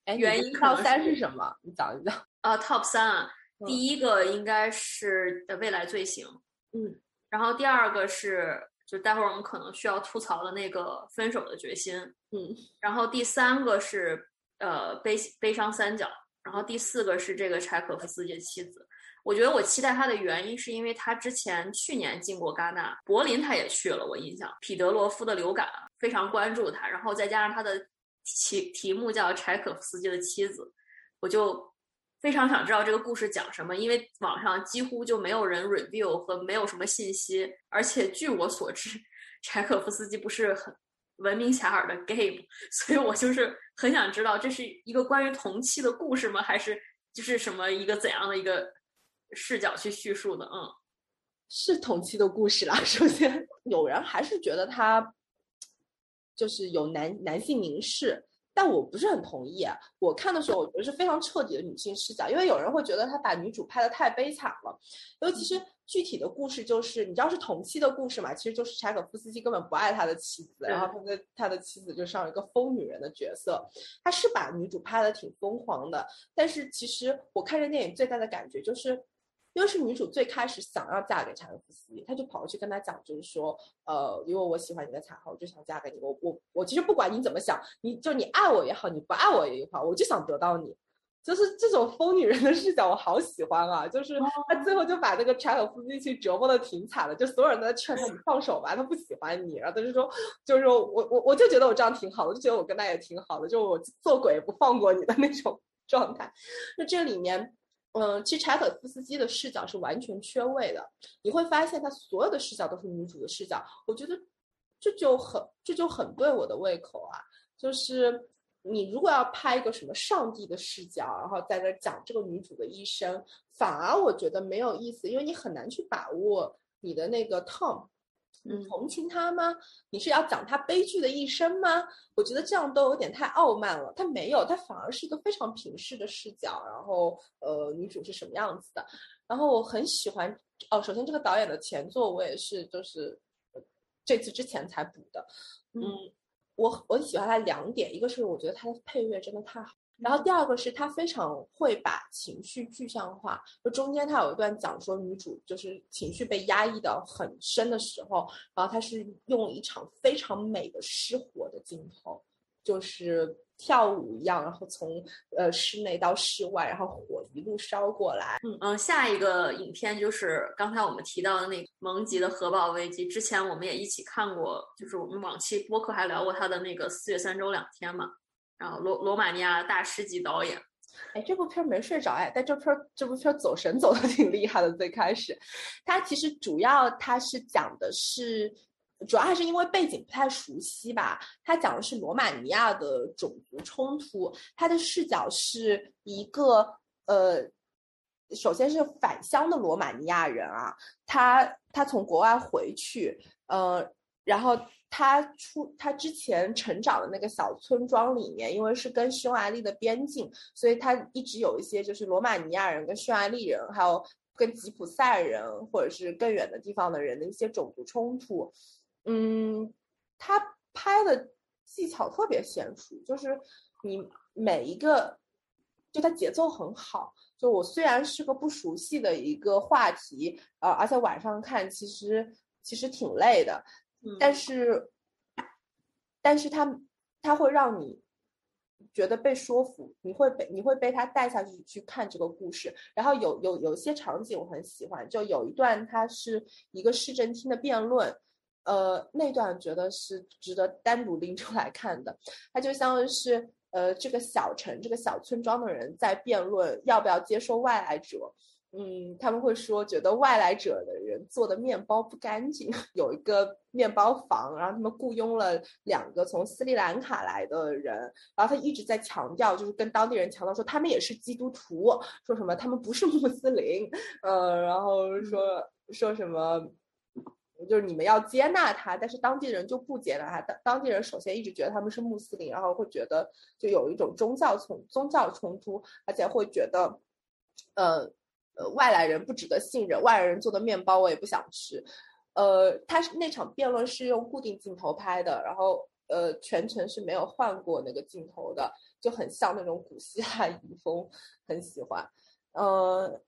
哎，原因 top 三是什么？你讲一讲。啊，top 三啊，第一个应该是《未来罪行》，嗯，然后第二个是就待会儿我们可能需要吐槽的那个《分手的决心》，嗯，然后第三个是呃悲悲伤三角，然后第四个是这个柴可夫斯基的妻子。我觉得我期待他的原因是因为他之前去年进过戛纳，柏林他也去了，我印象。彼得罗夫的流感非常关注他，然后再加上他的题题目叫柴可夫斯基的妻子，我就非常想知道这个故事讲什么，因为网上几乎就没有人 review 和没有什么信息，而且据我所知，柴可夫斯基不是很闻名遐迩的 game，所以我就是很想知道这是一个关于同期的故事吗？还是就是什么一个怎样的一个？视角去叙述的，嗯，是同期的故事啦。首先，有人还是觉得他就是有男男性凝视，但我不是很同意。我看的时候，我觉得是非常彻底的女性视角，因为有人会觉得他把女主拍的太悲惨了。因为其实具体的故事就是，你知道是同期的故事嘛？其实就是柴可夫斯基根本不爱他的妻子，然后他的他的妻子就上了一个疯女人的角色。他是把女主拍的挺疯狂的，但是其实我看这电影最大的感觉就是。因为是女主最开始想要嫁给柴可夫斯基，她就跑过去跟他讲，就是说，呃，因为我喜欢你的才华，我就想嫁给你。我我我其实不管你怎么想，你就你爱我也好，你不爱我也好，我就想得到你。就是这种疯女人的视角，我好喜欢啊！就是她最后就把那个柴可夫斯基折磨的挺惨的，就所有人都在劝她你放手吧，她不喜欢你。然后她就说，就是说我我我就觉得我这样挺好的，我就觉得我跟他也挺好的，就我做鬼也不放过你的那种状态。那这里面。嗯，其实柴可夫斯基的视角是完全缺位的。你会发现他所有的视角都是女主的视角，我觉得这就很这就很对我的胃口啊。就是你如果要拍一个什么上帝的视角，然后在那讲这个女主的一生，反而我觉得没有意思，因为你很难去把握你的那个 tone。你同情他吗？你是要讲他悲剧的一生吗？我觉得这样都有点太傲慢了。他没有，他反而是一个非常平视的视角。然后，呃，女主是什么样子的？然后我很喜欢哦。首先，这个导演的前作我也是，就是这次之前才补的。嗯，我我喜欢他两点，一个是我觉得他的配乐真的太好。然后第二个是他非常会把情绪具象化，就中间他有一段讲说女主就是情绪被压抑的很深的时候，然后他是用一场非常美的失火的镜头，就是跳舞一样，然后从呃室内到室外，然后火一路烧过来。嗯嗯，下一个影片就是刚才我们提到的那个蒙吉的核爆危机，之前我们也一起看过，就是我们往期播客还聊过他的那个四月三周两天嘛。然后罗罗马尼亚大师级导演，哎，这部片没睡着哎，但这片这部片走神走的 挺厉害的。最开始，它其实主要它是讲的是，主要还是因为背景不太熟悉吧。它讲的是罗马尼亚的种族冲突，它的视角是一个呃，首先是返乡的罗马尼亚人啊，他他从国外回去，呃，然后。他出他之前成长的那个小村庄里面，因为是跟匈牙利的边境，所以他一直有一些就是罗马尼亚人跟匈牙利人，还有跟吉普赛人或者是更远的地方的人的一些种族冲突。嗯，他拍的技巧特别娴熟，就是你每一个，就他节奏很好。就我虽然是个不熟悉的一个话题，呃，而且晚上看其实其实挺累的。但是，但是他他会让你觉得被说服，你会被你会被他带下去去看这个故事。然后有有有些场景我很喜欢，就有一段它是一个市政厅的辩论，呃，那段觉得是值得单独拎出来看的。它就相当于是呃这个小城这个小村庄的人在辩论要不要接受外来者。嗯，他们会说觉得外来者的人做的面包不干净。有一个面包房，然后他们雇佣了两个从斯里兰卡来的人，然后他一直在强调，就是跟当地人强调说他们也是基督徒，说什么他们不是穆斯林，呃，然后说说什么就是你们要接纳他，但是当地人就不接纳他。当当地人首先一直觉得他们是穆斯林，然后会觉得就有一种宗教冲宗教冲突，而且会觉得，呃。呃，外来人不值得信任，外来人做的面包我也不想吃。呃，他是那场辩论是用固定镜头拍的，然后呃，全程是没有换过那个镜头的，就很像那种古希腊遗风，很喜欢。呃，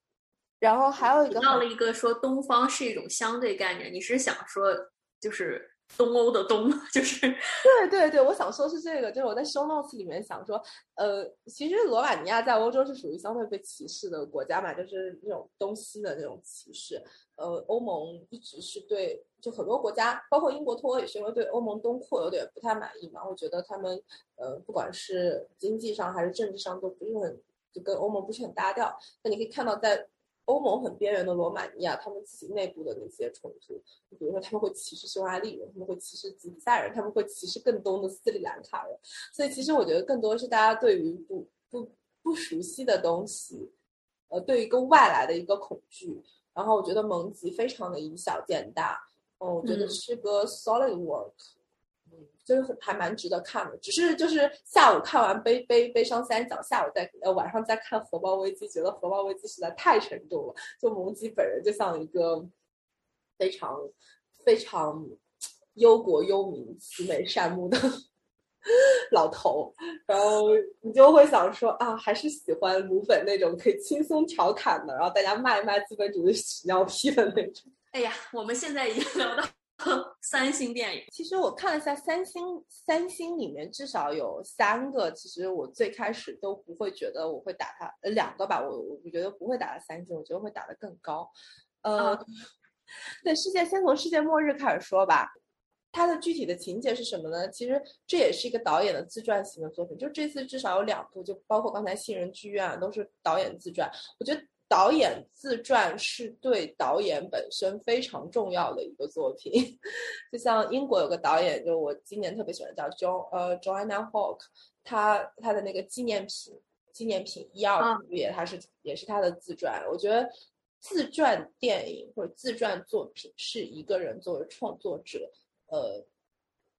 然后还有一个到了一个说东方是一种相对概念，你是想说就是东欧的东，就是对对对，我想说是这个，就是我在 show notes 里面想说，呃，其实罗马尼亚在欧洲是属于相对被歧视的国家嘛，就是那种东西的那种歧视。呃，欧盟一直是对，就很多国家，包括英国脱欧也是因为对欧盟东扩有点不太满意嘛。我觉得他们，呃，不管是经济上还是政治上都不是很，就跟欧盟不是很搭调。那你可以看到在。欧盟很边缘的罗马尼亚，他们自己内部的那些冲突，比如说他们会歧视匈牙利人，他们会歧视吉普赛人，他们会歧视更东的斯里兰卡人。所以其实我觉得更多是大家对于不不不熟悉的东西，呃，对于一个外来的一个恐惧。然后我觉得蒙吉非常的以小见大，嗯，我觉得是个 solid work。就是还蛮值得看的，只是就是下午看完《悲悲悲伤三角》，下午再呃晚上再看《荷包危机》，觉得《荷包危机》实在太沉重了。就蒙吉本人就像一个非常非常忧国忧民、慈眉善目的 老头，然后你就会想说啊，还是喜欢鲁本那种可以轻松调侃的，然后大家骂一骂资本主义屎尿屁的那种。哎呀，我们现在已经聊到。三星电影，其实我看了一下三星，三星里面至少有三个，其实我最开始都不会觉得我会打它，呃，两个吧，我我觉得不会打到三星，我觉得会打得更高。呃，对，世界先从世界末日开始说吧，它的具体的情节是什么呢？其实这也是一个导演的自传型的作品，就这次至少有两部，就包括刚才新人剧院都是导演自传，我觉得。导演自传是对导演本身非常重要的一个作品，就像英国有个导演，就我今年特别喜欢叫 John 呃 Joanna Hawke，他他的那个纪念品纪念品一二部也他是也是他的自传。我觉得自传电影或者自传作品是一个人作为创作者呃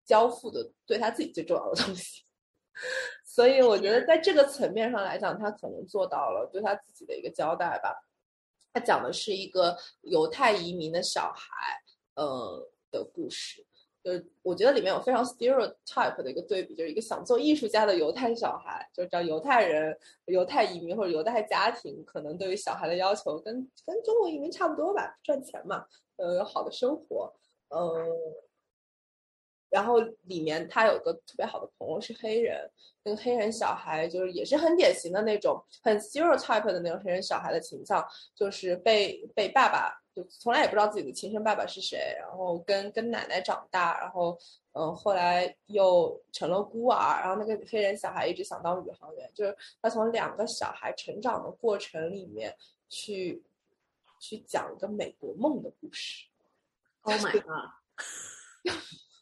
交付的对他自己最重要的东西。所以我觉得在这个层面上来讲，他可能做到了对他自己的一个交代吧。他讲的是一个犹太移民的小孩，呃的故事。就是我觉得里面有非常 stereotype 的一个对比，就是一个想做艺术家的犹太小孩，就是叫犹太人、犹太移民或者犹太家庭，可能对于小孩的要求跟跟中国移民差不多吧，赚钱嘛，呃，有好的生活，嗯。然后里面他有个特别好的朋友是黑人，那个黑人小孩就是也是很典型的那种很 stereotype 的那种黑人小孩的形象，就是被被爸爸就从来也不知道自己的亲生爸爸是谁，然后跟跟奶奶长大，然后嗯后来又成了孤儿，然后那个黑人小孩一直想当宇航员，就是他从两个小孩成长的过程里面去去讲一个美国梦的故事。Oh my god！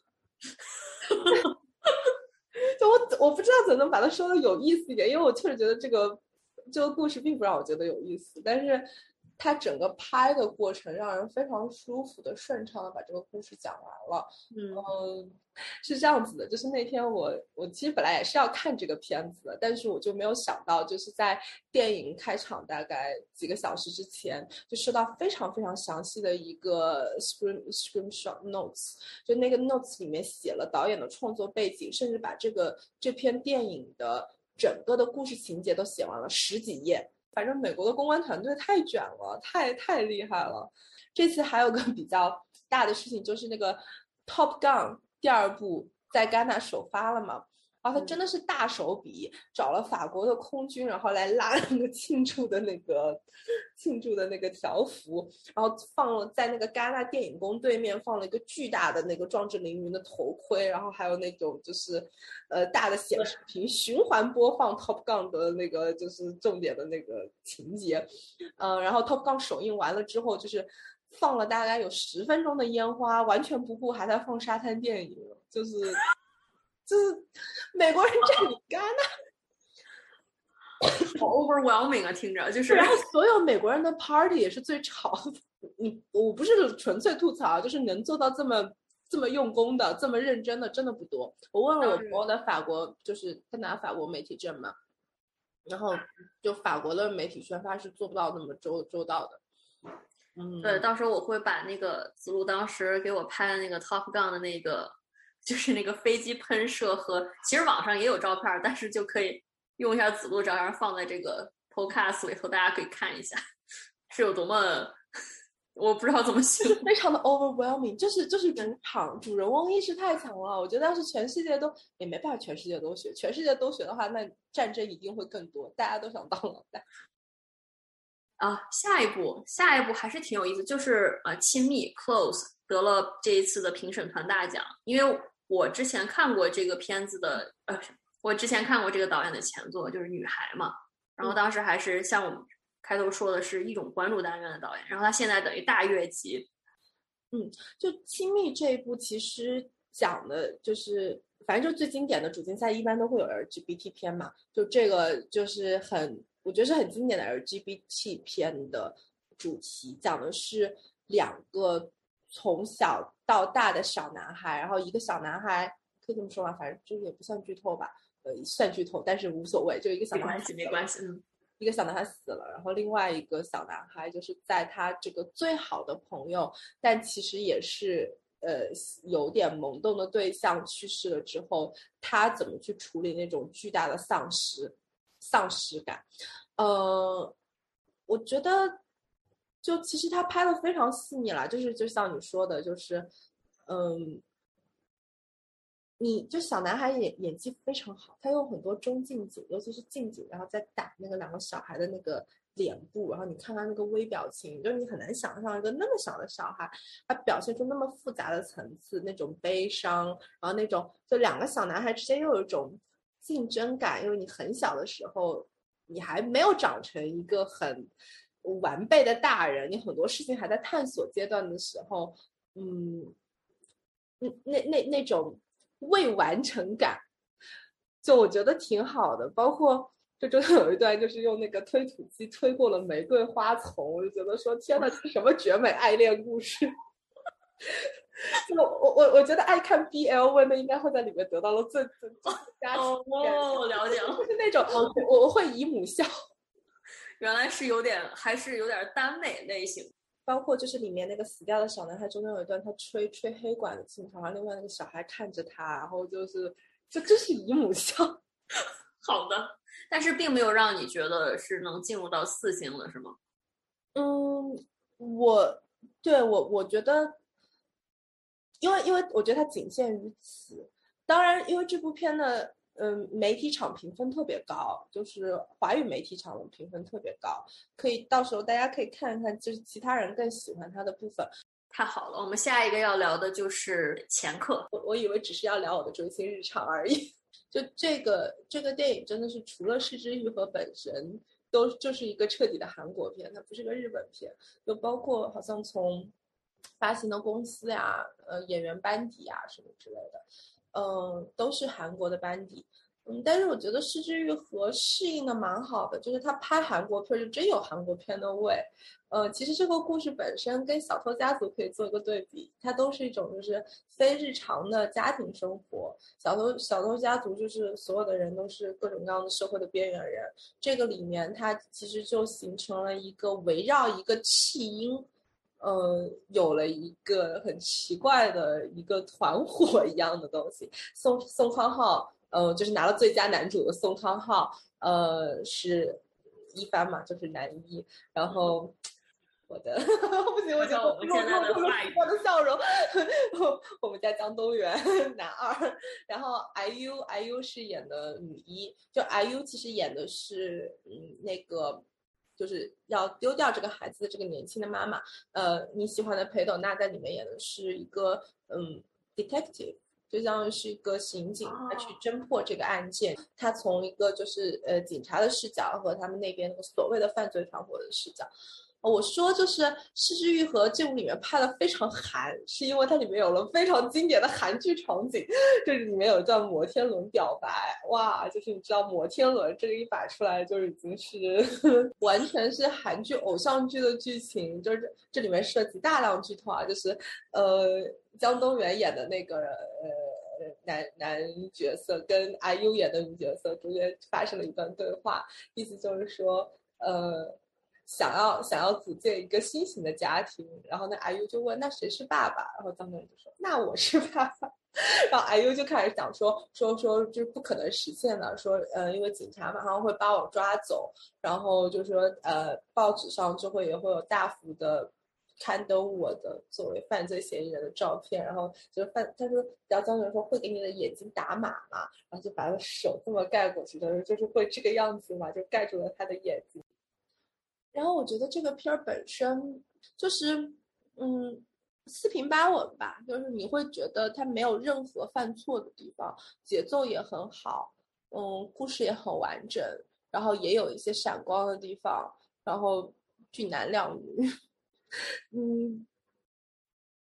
就我我不知道怎么能把它说的有意思一点，因为我确实觉得这个这个故事并不让我觉得有意思，但是。他整个拍的过程让人非常舒服的、顺畅的把这个故事讲完了。嗯，是这样子的，就是那天我我其实本来也是要看这个片子的，但是我就没有想到，就是在电影开场大概几个小时之前，就收到非常非常详细的一个 screen screenshot notes，就那个 notes 里面写了导演的创作背景，甚至把这个这篇电影的整个的故事情节都写完了十几页。反正美国的公关团队太卷了，太太厉害了。这次还有个比较大的事情，就是那个《Top Gun》第二部在戛纳首发了嘛。啊，他真的是大手笔，找了法国的空军，然后来拉那个庆祝的那个庆祝的那个条幅，然后放了在那个戛纳电影宫对面放了一个巨大的那个壮志凌云的头盔，然后还有那种就是呃大的显示屏循环播放 Top Gun 的那个就是重点的那个情节，嗯，然后 Top Gun 首映完了之后，就是放了大概有十分钟的烟花，完全不顾还在放沙滩电影，就是。就是美国人占领戛纳，好 overwhelming 啊！听着就是，然后所有美国人的 party 也是最吵的。你我不是纯粹吐槽，就是能做到这么这么用功的、这么认真的，真的不多。我问了我朋友的法国，就是他拿法国媒体证嘛，然后就法国的媒体宣发是做不到那么周周到的。嗯，对，到时候我会把那个子路当时给我拍的那个 Top Gun 的那个。就是那个飞机喷射和，其实网上也有照片，但是就可以用一下子路照片放在这个 podcast 里头，大家可以看一下，是有多么我不知道怎么形容，非常的 overwhelming，就是就是人场主人翁意识太强了。我觉得要是全世界都也没办法，全世界都学，全世界都学的话，那战争一定会更多，大家都想当老大。啊，下一步，下一步还是挺有意思，就是呃，亲密 close 得了这一次的评审团大奖，因为我之前看过这个片子的，呃，我之前看过这个导演的前作，就是《女孩》嘛，然后当时还是像我们开头说的是一种关注单元的导演，然后他现在等于大跃级，嗯，就《亲密》这一部其实讲的就是，反正就最经典的主竞赛一般都会有 LGBT 片嘛，就这个就是很。我觉得是很经典的 LGBT 片的主题，讲的是两个从小到大的小男孩，然后一个小男孩可以这么说吧，反正就是也不算剧透吧，呃，算剧透，但是无所谓，就一个小男孩没关系，嗯，一个小男孩死了，然后另外一个小男孩就是在他这个最好的朋友，但其实也是呃有点萌动的对象去世了之后，他怎么去处理那种巨大的丧失。丧失感，呃，我觉得，就其实他拍的非常细腻了，就是就像你说的，就是，嗯，你就小男孩演演技非常好，他用很多中近景，尤其是近景，然后再打那个两个小孩的那个脸部，然后你看他那个微表情，就你很难想象一个那么小的小孩，他表现出那么复杂的层次，那种悲伤，然后那种就两个小男孩之间又有一种。竞争感，因为你很小的时候，你还没有长成一个很完备的大人，你很多事情还在探索阶段的时候，嗯，那那那那种未完成感，就我觉得挺好的。包括这中间有一段，就是用那个推土机推过了玫瑰花丛，我就觉得说，天呐，这什么绝美爱恋故事！就我我我觉得爱看 BL 文的应该会在里面得到了最最加哦，我了解了，就是那种我我会姨母笑，原来是有点还是有点耽美类型，包括就是里面那个死掉的小男孩中间有一段他吹吹黑管的镜头，然后另外那个小孩看着他，然后就是就真是姨母笑。好的，但是并没有让你觉得是能进入到四星了，是吗？嗯，我对我我觉得。因为，因为我觉得它仅限于此。当然，因为这部片的，嗯，媒体场评分特别高，就是华语媒体场的评分特别高，可以到时候大家可以看一看，就是其他人更喜欢他的部分。太好了，我们下一个要聊的就是前客。我我以为只是要聊我的追星日常而已。就这个这个电影真的是除了失之愈合本身，都就是一个彻底的韩国片，它不是个日本片。就包括好像从。发行的公司呀，呃，演员班底啊，什么之类的，嗯，都是韩国的班底，嗯，但是我觉得失之愈合适应的蛮好的，就是他拍韩国片就真有韩国片的味，呃，其实这个故事本身跟小偷家族可以做一个对比，它都是一种就是非日常的家庭生活，小偷小偷家族就是所有的人都是各种各样的社会的边缘人，这个里面它其实就形成了一个围绕一个弃婴。呃，有了一个很奇怪的一个团伙一样的东西。宋宋康昊，呃，就是拿了最佳男主的宋康昊，呃，是一番嘛，就是男一。然后我的 不行，我就我们现在的我的笑容。我们家江东元男二，然后 IU IU 是演的女一，就 IU 其实演的是嗯那个。就是要丢掉这个孩子的这个年轻的妈妈，呃，你喜欢的裴斗娜在里面演的是一个嗯，detective，就相当于是一个刑警，他去侦破这个案件，他从一个就是呃警察的视角和他们那边那个所谓的犯罪团伙的视角。我说就是《失之愈合》这部里面拍的非常韩，是因为它里面有了非常经典的韩剧场景，就是里面有一段摩天轮表白，哇，就是你知道摩天轮这个一摆出来就已经是 完全是韩剧偶像剧的剧情，就是这里面涉及大量剧透啊，就是呃江东元演的那个呃男男角色跟 IU 演的女角色中间发生了一段对话，意思就是说呃。想要想要组建一个新型的家庭，然后那阿 U 就问那谁是爸爸，然后张东就说那我是爸爸，然后阿 U 就开始讲说说说就不可能实现的，说呃因为警察马上会把我抓走，然后就说呃报纸上就会也会有大幅的刊登我的作为犯罪嫌疑人的照片，然后就是犯，他说要江人说会给你的眼睛打码嘛，然后就把他手这么盖过去，他说就是会这个样子嘛，就盖住了他的眼睛。然后我觉得这个片儿本身就是，嗯，四平八稳吧，就是你会觉得它没有任何犯错的地方，节奏也很好，嗯，故事也很完整，然后也有一些闪光的地方，然后俊男靓女。嗯，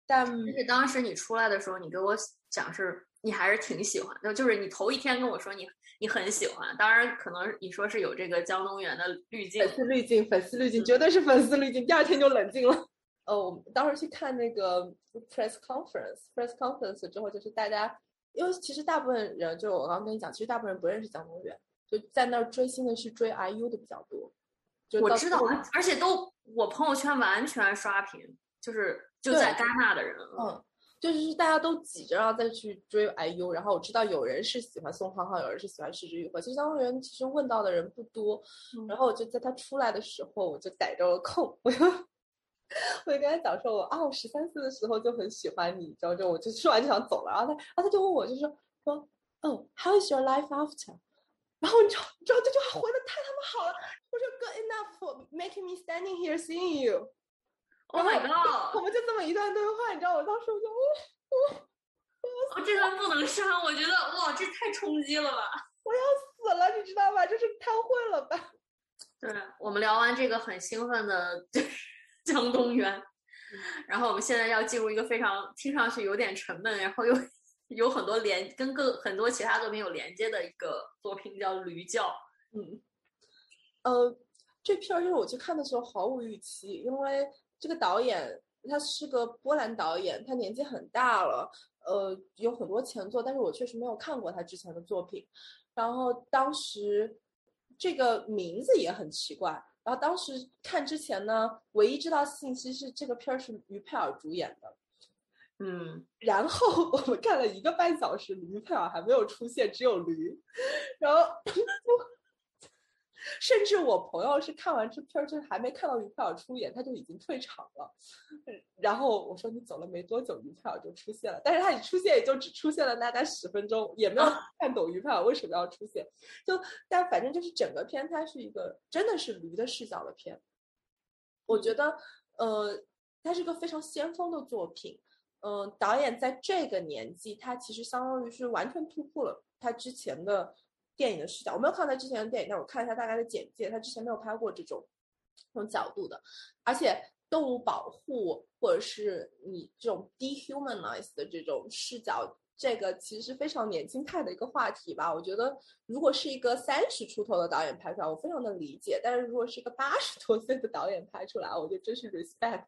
但而且当时你出来的时候，你给我讲是，你还是挺喜欢的，就是你头一天跟我说你你很喜欢，当然可能你说是有这个江东源的滤镜，粉丝滤镜，粉丝滤镜，绝对是粉丝滤镜。第二天就冷静了。呃，我们当时去看那个 press conference，press conference 之后，就是大家，因为其实大部分人，就我刚刚跟你讲，其实大部分人不认识江东源，就在那儿追星的是追 IU 的比较多。我知道，而且都我朋友圈完全刷屏，就是就在戛纳的人，嗯，就是大家都挤着然后再去追 IU，然后我知道有人是喜欢宋康昊，有人是喜欢石之予和，其实当人其实问到的人不多，然后我就在他出来的时候，我就逮着了空，我就我就跟他讲说，我啊，我十三岁的时候就很喜欢你，然后就我就说完就想走了，然后他，然后他就问我，就说说，哦，How is your life after？然后你知道，你知道这句话回的太他妈好了。我说 Good enough for making me standing here seeing you。Oh my god！我们就这么一段对话，你知道，我当时我就，我我这段不能删，我觉得哇，这太冲击了吧！我要死了，你知道吧？就是瘫痪了吧？对我们聊完这个很兴奋的 江东源，然后我们现在要进入一个非常听上去有点沉闷，然后又。有很多连跟各很多其他作品有连接的一个作品叫《驴叫》。嗯，呃，这片儿就是我去看的时候毫无预期，因为这个导演他是个波兰导演，他年纪很大了，呃，有很多前作，但是我确实没有看过他之前的作品。然后当时这个名字也很奇怪，然后当时看之前呢，唯一知道信息是这个片儿是于佩尔主演的。嗯，然后 我们看了一个半小时，于佩尔还没有出现，只有驴。然后，甚至我朋友是看完这片儿，就是还没看到于佩尔出演，他就已经退场了。然后我说你走了没多久，于佩尔就出现了，但是他一出现也就只出现了大概十分钟，也没有看懂于佩尔为什么要出现。就但反正就是整个片，它是一个真的是驴的视角的片。我觉得，呃，它是个非常先锋的作品。嗯，导演在这个年纪，他其实相当于是完全突破了他之前的电影的视角。我没有看他之前的电影，但我看一下大概的简介，他之前没有拍过这种这种角度的。而且动物保护或者是你这种 dehumanize 的这种视角，这个其实是非常年轻态的一个话题吧。我觉得如果是一个三十出头的导演拍出来，我非常的理解；但是如果是一个八十多岁的导演拍出来，我就真是 respect。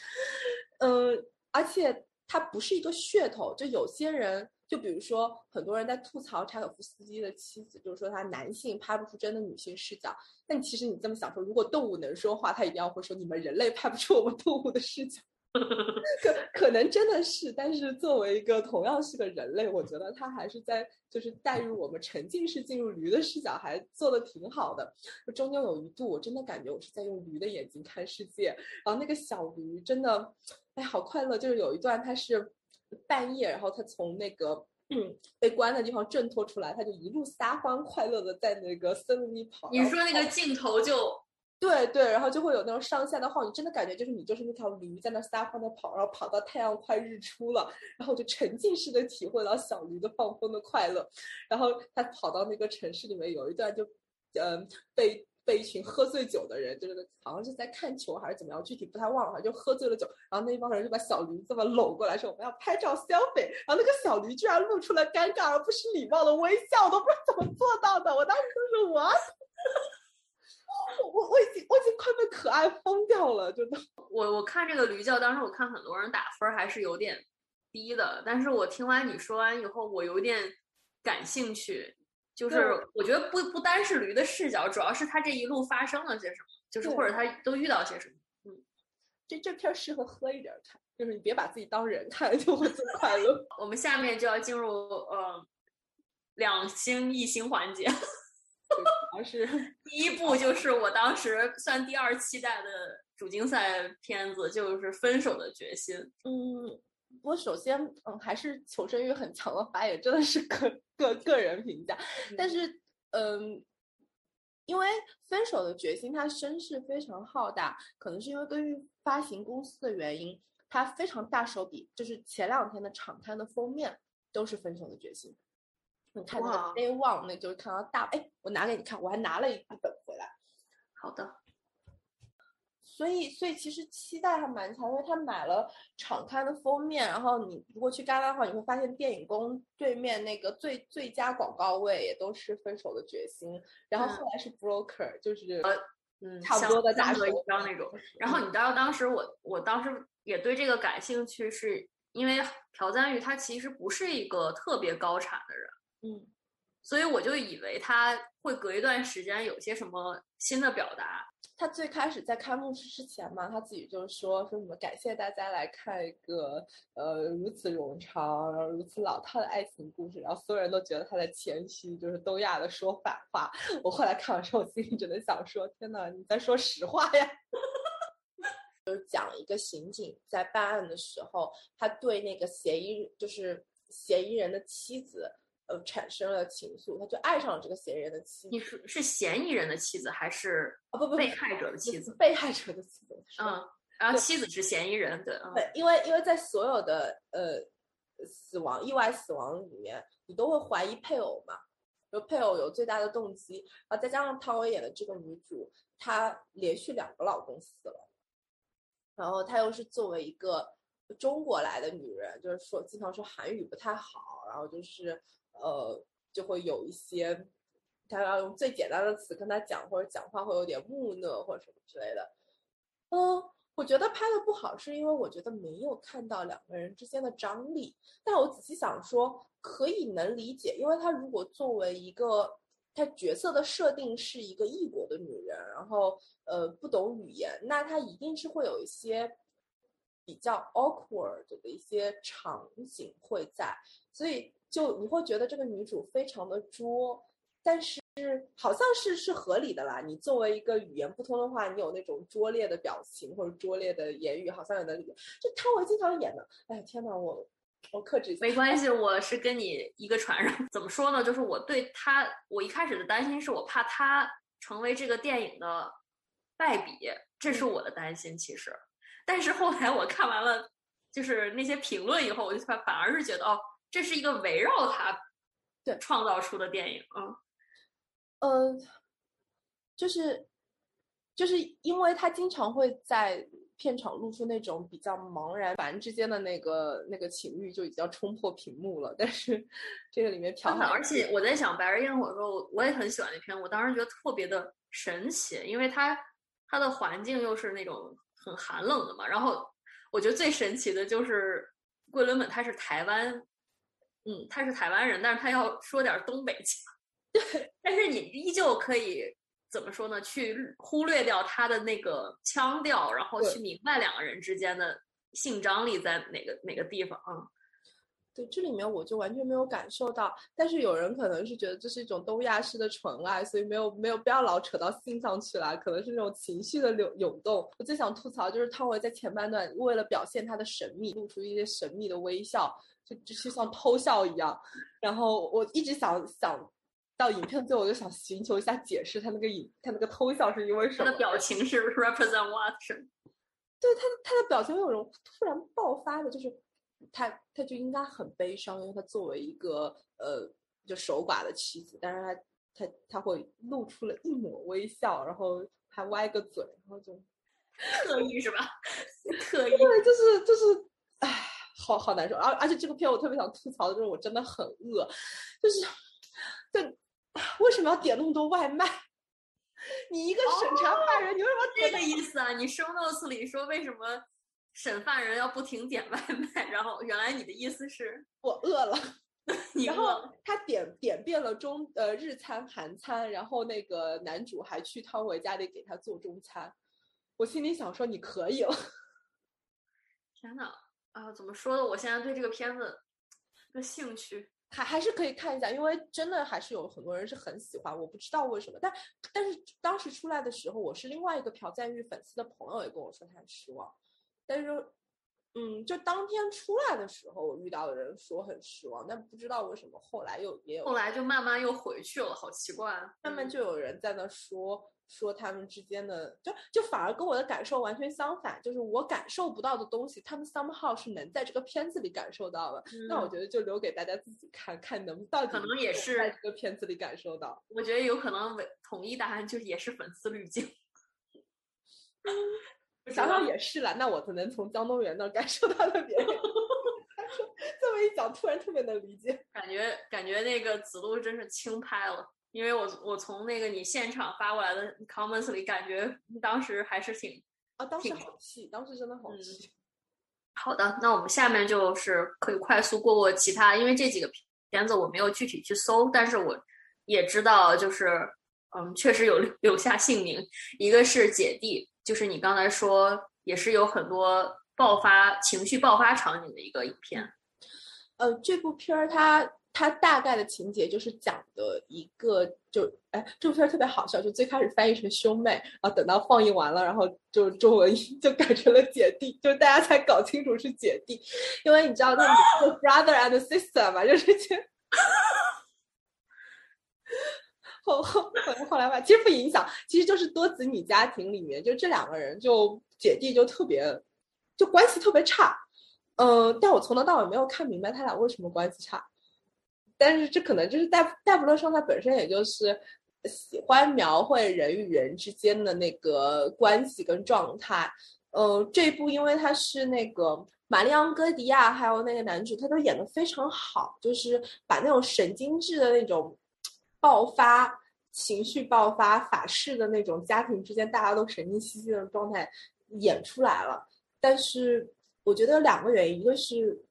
嗯。而且它不是一个噱头，就有些人，就比如说很多人在吐槽柴可夫斯基的妻子，就是说他男性拍不出真的女性视角。但其实你这么想说，如果动物能说话，他一定要会说你们人类拍不出我们动物的视角。可 可能真的是，但是作为一个同样是个人类，我觉得他还是在就是带入我们沉浸式进入驴的视角，还做的挺好的。中间有一度，我真的感觉我是在用驴的眼睛看世界。然后那个小驴真的，哎，好快乐！就是有一段，它是半夜，然后他从那个 被关的地方挣脱出来，他就一路撒欢快乐的在那个森林里跑。你说那个镜头就。对对，然后就会有那种上下的晃，你真的感觉就是你就是那条驴在那撒欢的跑，然后跑到太阳快日出了，然后就沉浸式的体会到小驴的放风的快乐。然后他跑到那个城市里面，有一段就，嗯，被被一群喝醉酒的人，就是好像是在看球还是怎么样，具体不太忘了，就喝醉了酒。然后那一帮人就把小驴这么搂过来，说我们要拍照消费。然后那个小驴居然露出了尴尬而不失礼貌的微笑，我都不知道怎么做到的。我当时就是我。我我已经我已经快被可爱疯掉了，真的。我我看这个驴叫，当时我看很多人打分还是有点低的，但是我听完你说完以后，我有点感兴趣。就是我觉得不不单是驴的视角，主要是他这一路发生了些什么，就是或者他都遇到些什么。嗯，这这片适合喝一点看，就是你别把自己当人看，就会最快乐。我们下面就要进入呃两星一星环节。而是 第一部，就是我当时算第二期待的主竞赛片子就是《分手的决心》。嗯，我首先嗯还是求生欲很强的发言，真的是个个个人评价。但是嗯，因为《分手的决心》它声势非常浩大，可能是因为根据发行公司的原因，它非常大手笔，就是前两天的场刊的封面都是《分手的决心》。你看那个 Day One，那就是看到大哎，我拿给你看，我还拿了一本回来。好的。所以，所以其实期待还蛮强，因为他买了场刊的封面，然后你如果去戛纳的话，你会发现电影宫对面那个最最佳广告位也都是《分手的决心》，然后后来是 Broker，就是呃嗯差不多的大小一张那种。然后你知道当时我我当时也对这个感兴趣，是因为朴赞玉他其实不是一个特别高产的人，嗯，所以我就以为他会隔一段时间有些什么新的表达。他最开始在开幕式之前嘛，他自己就说说什么感谢大家来看一个呃如此冗长然后如此老套的爱情故事，然后所有人都觉得他在谦虚，就是东亚的说反话。我后来看完之后，我心里只能想说：天呐，你在说实话呀！就是讲一个刑警在办案的时候，他对那个嫌疑就是嫌疑人的妻子。呃，产生了情愫，他就爱上了这个嫌疑人的妻子。你是是嫌疑人的妻子还是啊？不不，被害者的妻子。被害者的妻子。嗯，然后妻子是嫌疑人，对。对，因为因为在所有的呃死亡意外死亡里面，你都会怀疑配偶嘛，就配偶有最大的动机。然后再加上汤唯演的这个女主，她连续两个老公死了，然后她又是作为一个中国来的女人，就是说经常说韩语不太好，然后就是。呃，就会有一些，他要用最简单的词跟他讲，或者讲话会有点木讷或者什么之类的。嗯，我觉得拍的不好，是因为我觉得没有看到两个人之间的张力。但我仔细想说，可以能理解，因为他如果作为一个他角色的设定是一个异国的女人，然后呃不懂语言，那他一定是会有一些比较 awkward 的一些场景会在，所以。就你会觉得这个女主非常的拙，但是好像是是合理的啦。你作为一个语言不通的话，你有那种拙劣的表情或者拙劣的言语，好像也能理解。就汤唯经常演的，哎天呐，我我克制一下。没关系，我是跟你一个船上。怎么说呢？就是我对她，我一开始的担心是我怕她成为这个电影的败笔，这是我的担心。其实，但是后来我看完了就是那些评论以后，我就反反而是觉得哦。这是一个围绕他对创造出的电影啊，呃，就是就是因为他经常会在片场露出那种比较茫然，凡之间的那个那个情欲就已经要冲破屏幕了。但是这个里面朴而且我在想《白日焰火》的时候，我也很喜欢那片，我当时觉得特别的神奇，因为它它的环境又是那种很寒冷的嘛。然后我觉得最神奇的就是桂纶镁，他是台湾。嗯，他是台湾人，但是他要说点东北腔。对，但是你依旧可以怎么说呢？去忽略掉他的那个腔调，然后去明白两个人之间的性张力在哪个哪个地方啊？对，这里面我就完全没有感受到。但是有人可能是觉得这是一种东亚式的纯爱，所以没有没有不要老扯到性上去了，可能是那种情绪的涌涌动。我最想吐槽就是汤唯在前半段为了表现她的神秘，露出一些神秘的微笑。就就像偷笑一样，然后我一直想想到影片最后，我就想寻求一下解释，他那个影他那个偷笑是因为什 么？他的表情是 represent what？对他他的表情有种突然爆发的，就是他他就应该很悲伤，因为他作为一个呃就守寡的妻子，但是他他他会露出了一抹微笑，然后还歪个嘴，然后就特意是吧？特意对，就是就是唉。好好难受，而而且这个片我特别想吐槽的就是我真的很饿，就是，对，为什么要点那么多外卖？你一个审查犯人，你为什么这个意思啊？你 show notes 里说为什么审犯人要不停点外卖？然后原来你的意思是我饿了，然后他点点遍了中呃日餐韩餐，然后那个男主还去汤唯家里给他做中餐，我心里想说你可以了，天呐！啊，怎么说呢？我现在对这个片子的兴趣还还是可以看一下，因为真的还是有很多人是很喜欢，我不知道为什么，但但是当时出来的时候，我是另外一个朴赞玉粉丝的朋友也跟我说他很失望，但是嗯，就当天出来的时候，我遇到的人说很失望，但不知道为什么后来又也有，后来就慢慢又回去了，好奇怪，啊慢慢就有人在那说。说他们之间的，就就反而跟我的感受完全相反，就是我感受不到的东西，他们 somehow 是能在这个片子里感受到的。那我觉得就留给大家自己看看，能到底可能也是在这个片子里感受到。我觉得有可能统一答案就是也是粉丝滤镜。想想也是了，那我可能从江东源那感受到了别人。这么一讲，突然特别能理解，感觉感觉那个子路真是轻拍了。因为我我从那个你现场发过来的 comments 里感觉当时还是挺啊，当时好气，当时真的好气。好的，那我们下面就是可以快速过过其他，因为这几个片子我没有具体去搜，但是我也知道就是嗯，确实有留下姓名。一个是姐弟，就是你刚才说也是有很多爆发情绪爆发场景的一个影片。呃，这部片儿它。它大概的情节就是讲的一个，就哎，这部片特别好笑，就最开始翻译成兄妹，然后等到放映完了，然后就中文 就改成了姐弟，就大家才搞清楚是姐弟，因为你知道那是 brother and sister 嘛，就是这，后后后来后来吧，其实不影响，其实就是多子女家庭里面，就这两个人就姐弟就特别，就关系特别差，嗯，但我从头到尾没有看明白他俩为什么关系差。但是这可能就是戴戴弗勒上他本身也就是喜欢描绘人与人之间的那个关系跟状态。嗯，这部因为他是那个玛丽昂戈迪亚还有那个男主，他都演的非常好，就是把那种神经质的那种爆发情绪爆发法式的那种家庭之间大家都神经兮兮的状态演出来了。但是我觉得有两个原因，一个是。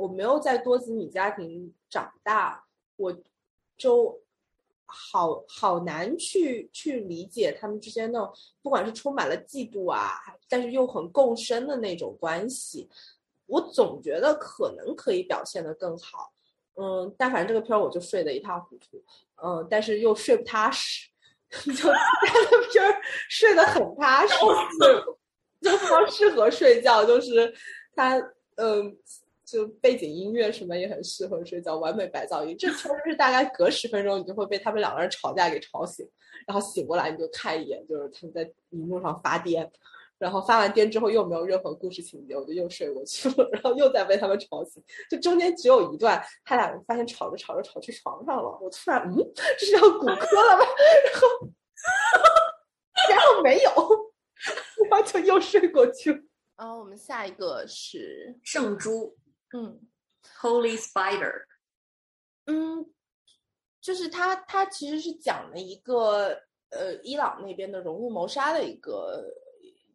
我没有在多子女家庭长大，我就好好难去去理解他们之间那种，不管是充满了嫉妒啊，但是又很共生的那种关系。我总觉得可能可以表现的更好，嗯，但反正这个片儿我就睡得一塌糊涂，嗯，但是又睡不踏实，就 这个片儿睡得很踏实，就非常适合睡觉，就是他，嗯。就背景音乐什么也很适合睡觉，完美白噪音。这确实是大概隔十分钟，你就会被他们两个人吵架给吵醒，然后醒过来你就看一眼，就是他们在荧幕上发癫，然后发完癫之后又没有任何故事情节，我就又睡过去了，然后又再被他们吵醒。就中间只有一段，他俩发现吵着吵着吵去床上了，我突然嗯，这是要骨科了吧？然后然后没有，然后就又睡过去了。然后我们下一个是圣珠。嗯，Holy Spider，嗯，就是他，他其实是讲了一个呃伊朗那边的荣誉谋杀的一个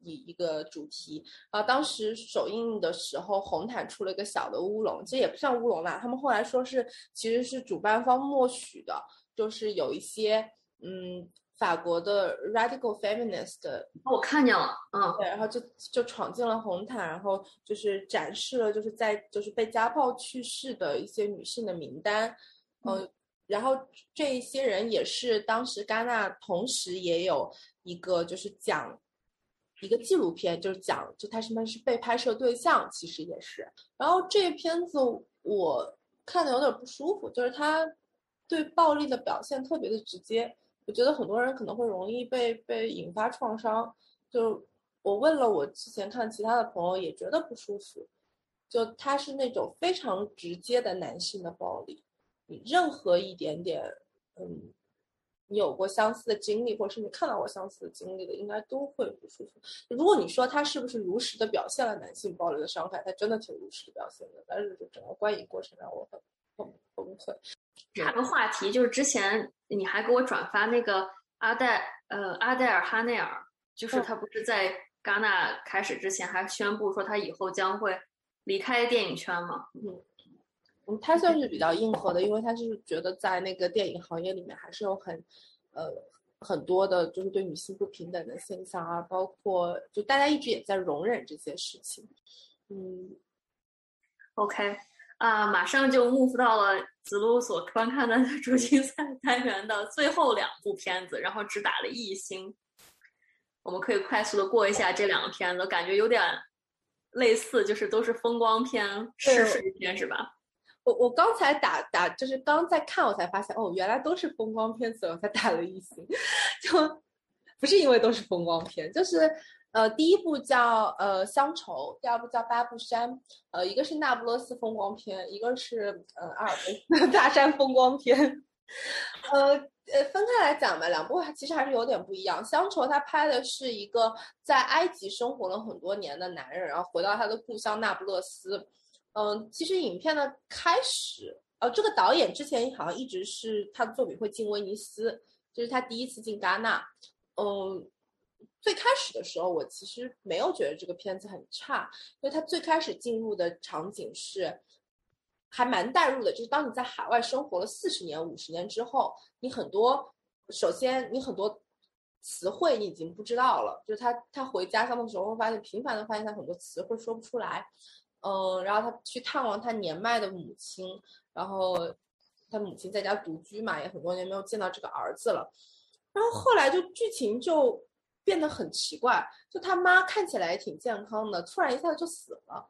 一一个主题啊。当时首映的时候，红毯出了一个小的乌龙，其实也不算乌龙啦。他们后来说是其实是主办方默许的，就是有一些嗯。法国的 radical feminist，我看见了，嗯，对，然后就就闯进了红毯，然后就是展示了就是在就是被家暴去世的一些女性的名单，嗯，然后这一些人也是当时戛纳同时也有一个就是讲一个纪录片，就是讲就他什么是被拍摄对象，其实也是，然后这片子我看的有点不舒服，就是他对暴力的表现特别的直接。我觉得很多人可能会容易被被引发创伤，就我问了我之前看其他的朋友也觉得不舒服，就他是那种非常直接的男性的暴力，你任何一点点，嗯，你有过相似的经历，或者是你看到过相似的经历的，应该都会不舒服。如果你说他是不是如实的表现了男性暴力的伤害，他真的挺如实的表现的，但是就整个观影过程让我很很崩溃。插个话题，就是之前你还给我转发那个阿黛，呃，阿黛尔哈内尔，就是他不是在戛纳开始之前还宣布说他以后将会离开电影圈吗？嗯，嗯，他算是比较硬核的，因为他是觉得在那个电影行业里面还是有很，呃，很多的就是对女性不平等的现象啊，包括就大家一直也在容忍这些事情。嗯，OK。啊，马上就 move 到了子路所观看的主竞赛 单元的最后两部片子，然后只打了一星。我们可以快速的过一下这两个片子，感觉有点类似，就是都是风光片、试水片，是吧？我我刚才打打，就是刚在看，我才发现哦，原来都是风光片，所以我才打了一星。就不是因为都是风光片，就是呃，第一部叫呃乡愁，第二部叫八步山，呃，一个是那不勒斯风光片，一个是呃阿尔卑斯大山风光片，呃。呃，分开来讲吧，两部其实还是有点不一样。乡愁他拍的是一个在埃及生活了很多年的男人，然后回到他的故乡那不勒斯。嗯，其实影片的开始，呃，这个导演之前好像一直是他的作品会进威尼斯，这是他第一次进戛纳。嗯，最开始的时候我其实没有觉得这个片子很差，因为他最开始进入的场景是。还蛮带入的，就是当你在海外生活了四十年、五十年之后，你很多，首先你很多词汇你已经不知道了。就是他他回家乡的时候，会发现频繁的发现他很多词汇说不出来，嗯，然后他去探望他年迈的母亲，然后他母亲在家独居嘛，也很多年没有见到这个儿子了。然后后来就剧情就变得很奇怪，就他妈看起来挺健康的，突然一下子就死了，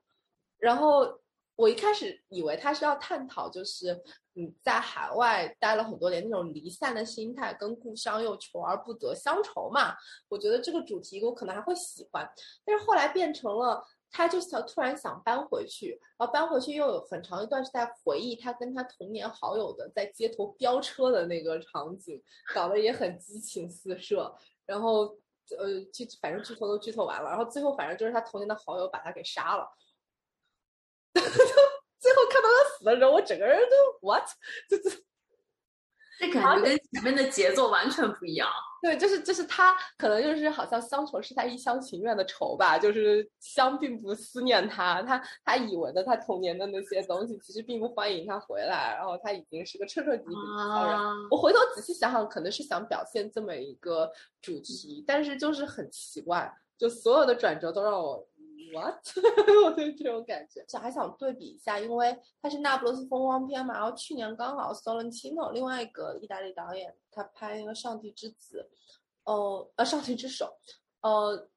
然后。我一开始以为他是要探讨，就是你在海外待了很多年那种离散的心态，跟故乡又求而不得乡愁嘛。我觉得这个主题我可能还会喜欢，但是后来变成了他就想突然想搬回去，然后搬回去又有很长一段是在回忆他跟他童年好友的在街头飙车的那个场景，搞得也很激情四射。然后呃剧反正剧透都剧透完了，然后最后反正就是他童年的好友把他给杀了。最后看到他死的时候，我整个人都 what？就这，这感觉跟前面的节奏完全不一样。对，就是就是他可能就是好像乡愁是他一厢情愿的愁吧，就是乡并不思念他，他他以为的他童年的那些东西，其实并不欢迎他回来。然后他已经是个彻彻底底的超人。我回头仔细想想，可能是想表现这么一个主题，但是就是很奇怪，就所有的转折都让我。What？我对这种感觉，想还想对比一下，因为它是那不勒斯风光片嘛。然后去年刚好 Solentino 另外一个意大利导演他拍那个《上帝之子》，呃呃，《上帝之手》，呃，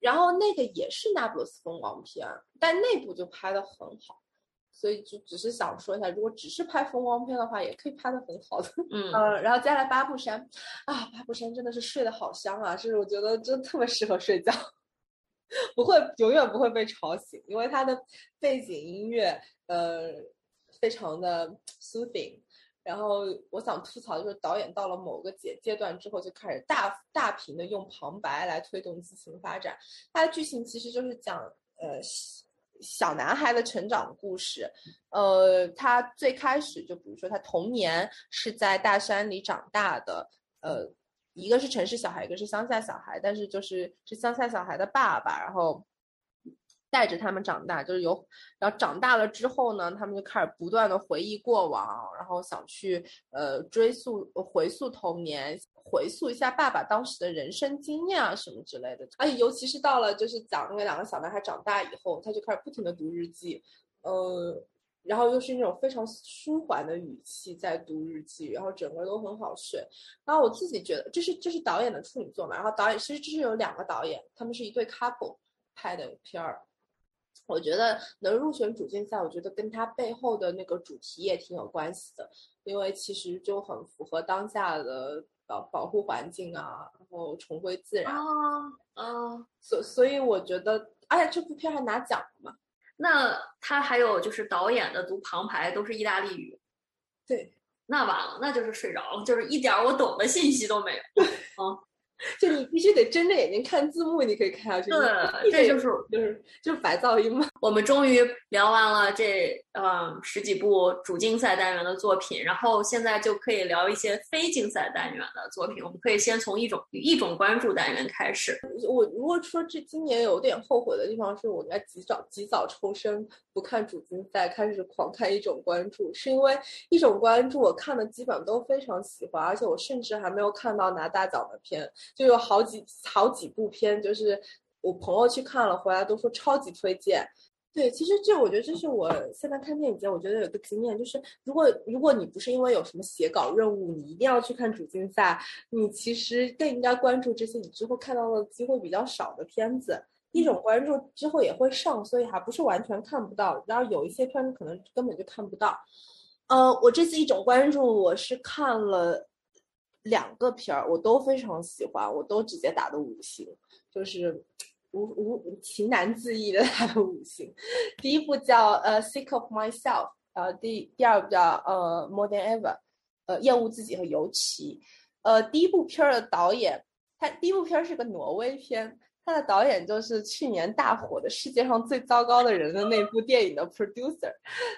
然后那个也是那不勒斯风光片，但那部就拍的很好。所以就只是想说一下，如果只是拍风光片的话，也可以拍的很好的。嗯呃，然后接下来八步山，啊，八步山真的是睡得好香啊，是我觉得真特别适合睡觉。不会，永远不会被吵醒，因为它的背景音乐，呃，非常的 soothing。然后我想吐槽，就是导演到了某个阶阶段之后，就开始大大屏的用旁白来推动剧情发展。它的剧情其实就是讲，呃，小男孩的成长故事。呃，他最开始就比如说他童年是在大山里长大的，呃。一个是城市小孩，一个是乡下小孩，但是就是是乡下小孩的爸爸，然后带着他们长大，就是有，然后长大了之后呢，他们就开始不断的回忆过往，然后想去呃追溯回溯童年，回溯一下爸爸当时的人生经验啊什么之类的。而且尤其是到了就是讲那个两个小男孩长大以后，他就开始不停的读日记，呃。然后又是那种非常舒缓的语气在读日记，然后整个都很好睡。然后我自己觉得，这是这是导演的处女作嘛？然后导演其实这是有两个导演，他们是一对 couple 拍的片儿。我觉得能入选主竞赛，我觉得跟他背后的那个主题也挺有关系的，因为其实就很符合当下的保保护环境啊，然后重归自然啊啊。所所以我觉得，而且这部片还拿奖了嘛。那他还有就是导演的读旁白都是意大利语，对，那完了，那就是睡着了，就是一点我懂的信息都没有啊。就你必须得睁着眼睛看字幕，你可以看下去。对，这就是就是就是白噪音嘛。我们终于聊完了这呃十几部主竞赛单元的作品，然后现在就可以聊一些非竞赛单元的作品。我们可以先从一种一种关注单元开始。我如果说这今年有点后悔的地方，是我应该及早及早抽身，不看主竞赛，开始狂看一种关注，是因为一种关注我看的基本都非常喜欢，而且我甚至还没有看到拿大奖的片。就有好几好几部片，就是我朋友去看了，回来都说超级推荐。对，其实这我觉得这是我现在看电影节，我觉得有个经验，就是如果如果你不是因为有什么写稿任务，你一定要去看主竞赛，你其实更应该关注这些你之后看到的机会比较少的片子。一种关注之后也会上，所以还不是完全看不到。然后有一些片子可能根本就看不到。呃，我这次一种关注，我是看了两个片儿，我都非常喜欢，我都直接打的五星，就是无无情难自抑的他的五行。第一部叫呃《Sick of Myself》，呃，第第二部叫呃《More Than Ever》，呃，厌恶自己和尤其。呃，第一部片儿的导演，他第一部片儿是个挪威片。他的导演就是去年大火的《世界上最糟糕的人》的那部电影的 producer，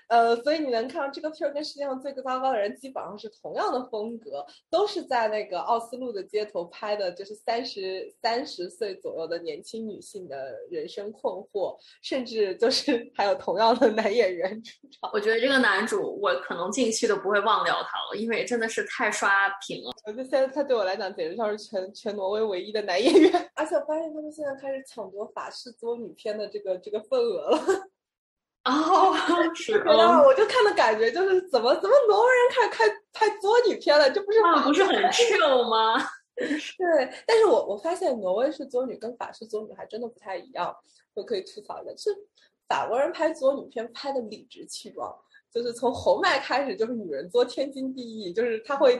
呃，所以你能看到这个片儿跟《世界上最糟糕的人》基本上是同样的风格，都是在那个奥斯陆的街头拍的，就是三十三十岁左右的年轻女性的人生困惑，甚至就是还有同样的男演员出场。我觉得这个男主，我可能近期都不会忘掉他了，因为真的是太刷屏了。我觉得现在他对我来讲简直像是全全挪威唯一的男演员，而且我发现他们。现在开始抢夺法式作女片的这个这个份额了，哦，是 啊，我就看的感觉就是怎么怎么挪威人开始开拍作女片了，这不是不是很 chill 吗？对，但是我我发现挪威式作女跟法式作女还真的不太一样，我可以吐槽一下，是法国人拍作女片拍的理直气壮。就是从红麦开始，就是女人作天经地义，就是他会，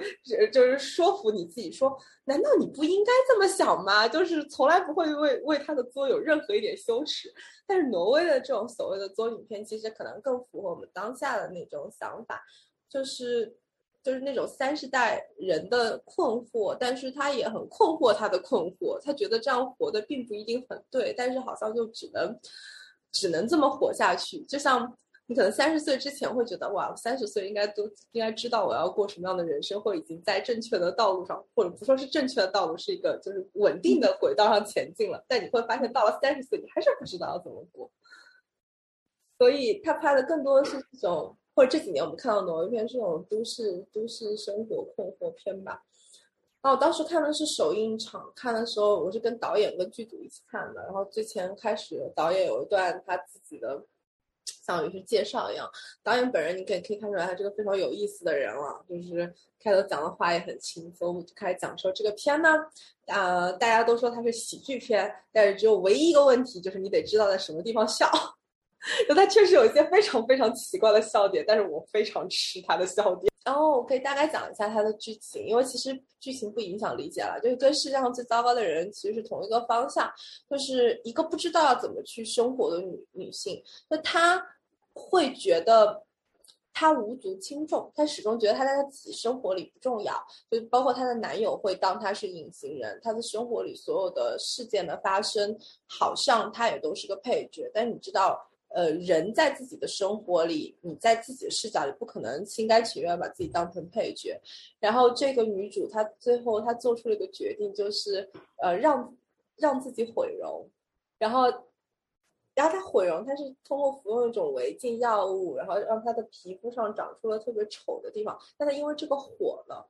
就是说服你自己说，难道你不应该这么想吗？就是从来不会为为他的作有任何一点羞耻。但是挪威的这种所谓的作影片，其实可能更符合我们当下的那种想法，就是就是那种三十代人的困惑，但是他也很困惑他的困惑，他觉得这样活的并不一定很对，但是好像就只能只能这么活下去，就像。你可能三十岁之前会觉得，哇，三十岁应该都应该知道我要过什么样的人生，或已经在正确的道路上，或者不说是正确的道路，是一个就是稳定的轨道上前进了。但你会发现，到了三十岁，你还是不知道要怎么过。所以他拍的更多的是这种，或者这几年我们看到挪威片这种都市都市生活困惑片吧。然后我当时看的是首映场，看的时候我是跟导演跟剧组一起看的。然后最前开始，导演有一段他自己的。相当于是介绍一样，导演本人你可以可以看出来，他是个非常有意思的人了。就是开头讲的话也很轻松，就开始讲说这个片呢，啊，大家都说它是喜剧片，但是只有唯一一个问题就是你得知道在什么地方笑。就他确实有一些非常非常奇怪的笑点，但是我非常吃他的笑点。然后我可以大概讲一下它的剧情，因为其实剧情不影响理解了，就是跟世界上最糟糕的人其实是同一个方向，就是一个不知道要怎么去生活的女女性，那她会觉得她无足轻重，她始终觉得她在她自己生活里不重要，就包括她的男友会当她是隐形人，她的生活里所有的事件的发生，好像她也都是个配角，但你知道。呃，人在自己的生活里，你在自己的视角里，不可能心甘情愿把自己当成配角。然后这个女主她最后她做出了一个决定，就是呃让让自己毁容。然后，然后她毁容，她是通过服用一种违禁药物，然后让她的皮肤上长出了特别丑的地方。但她因为这个火了，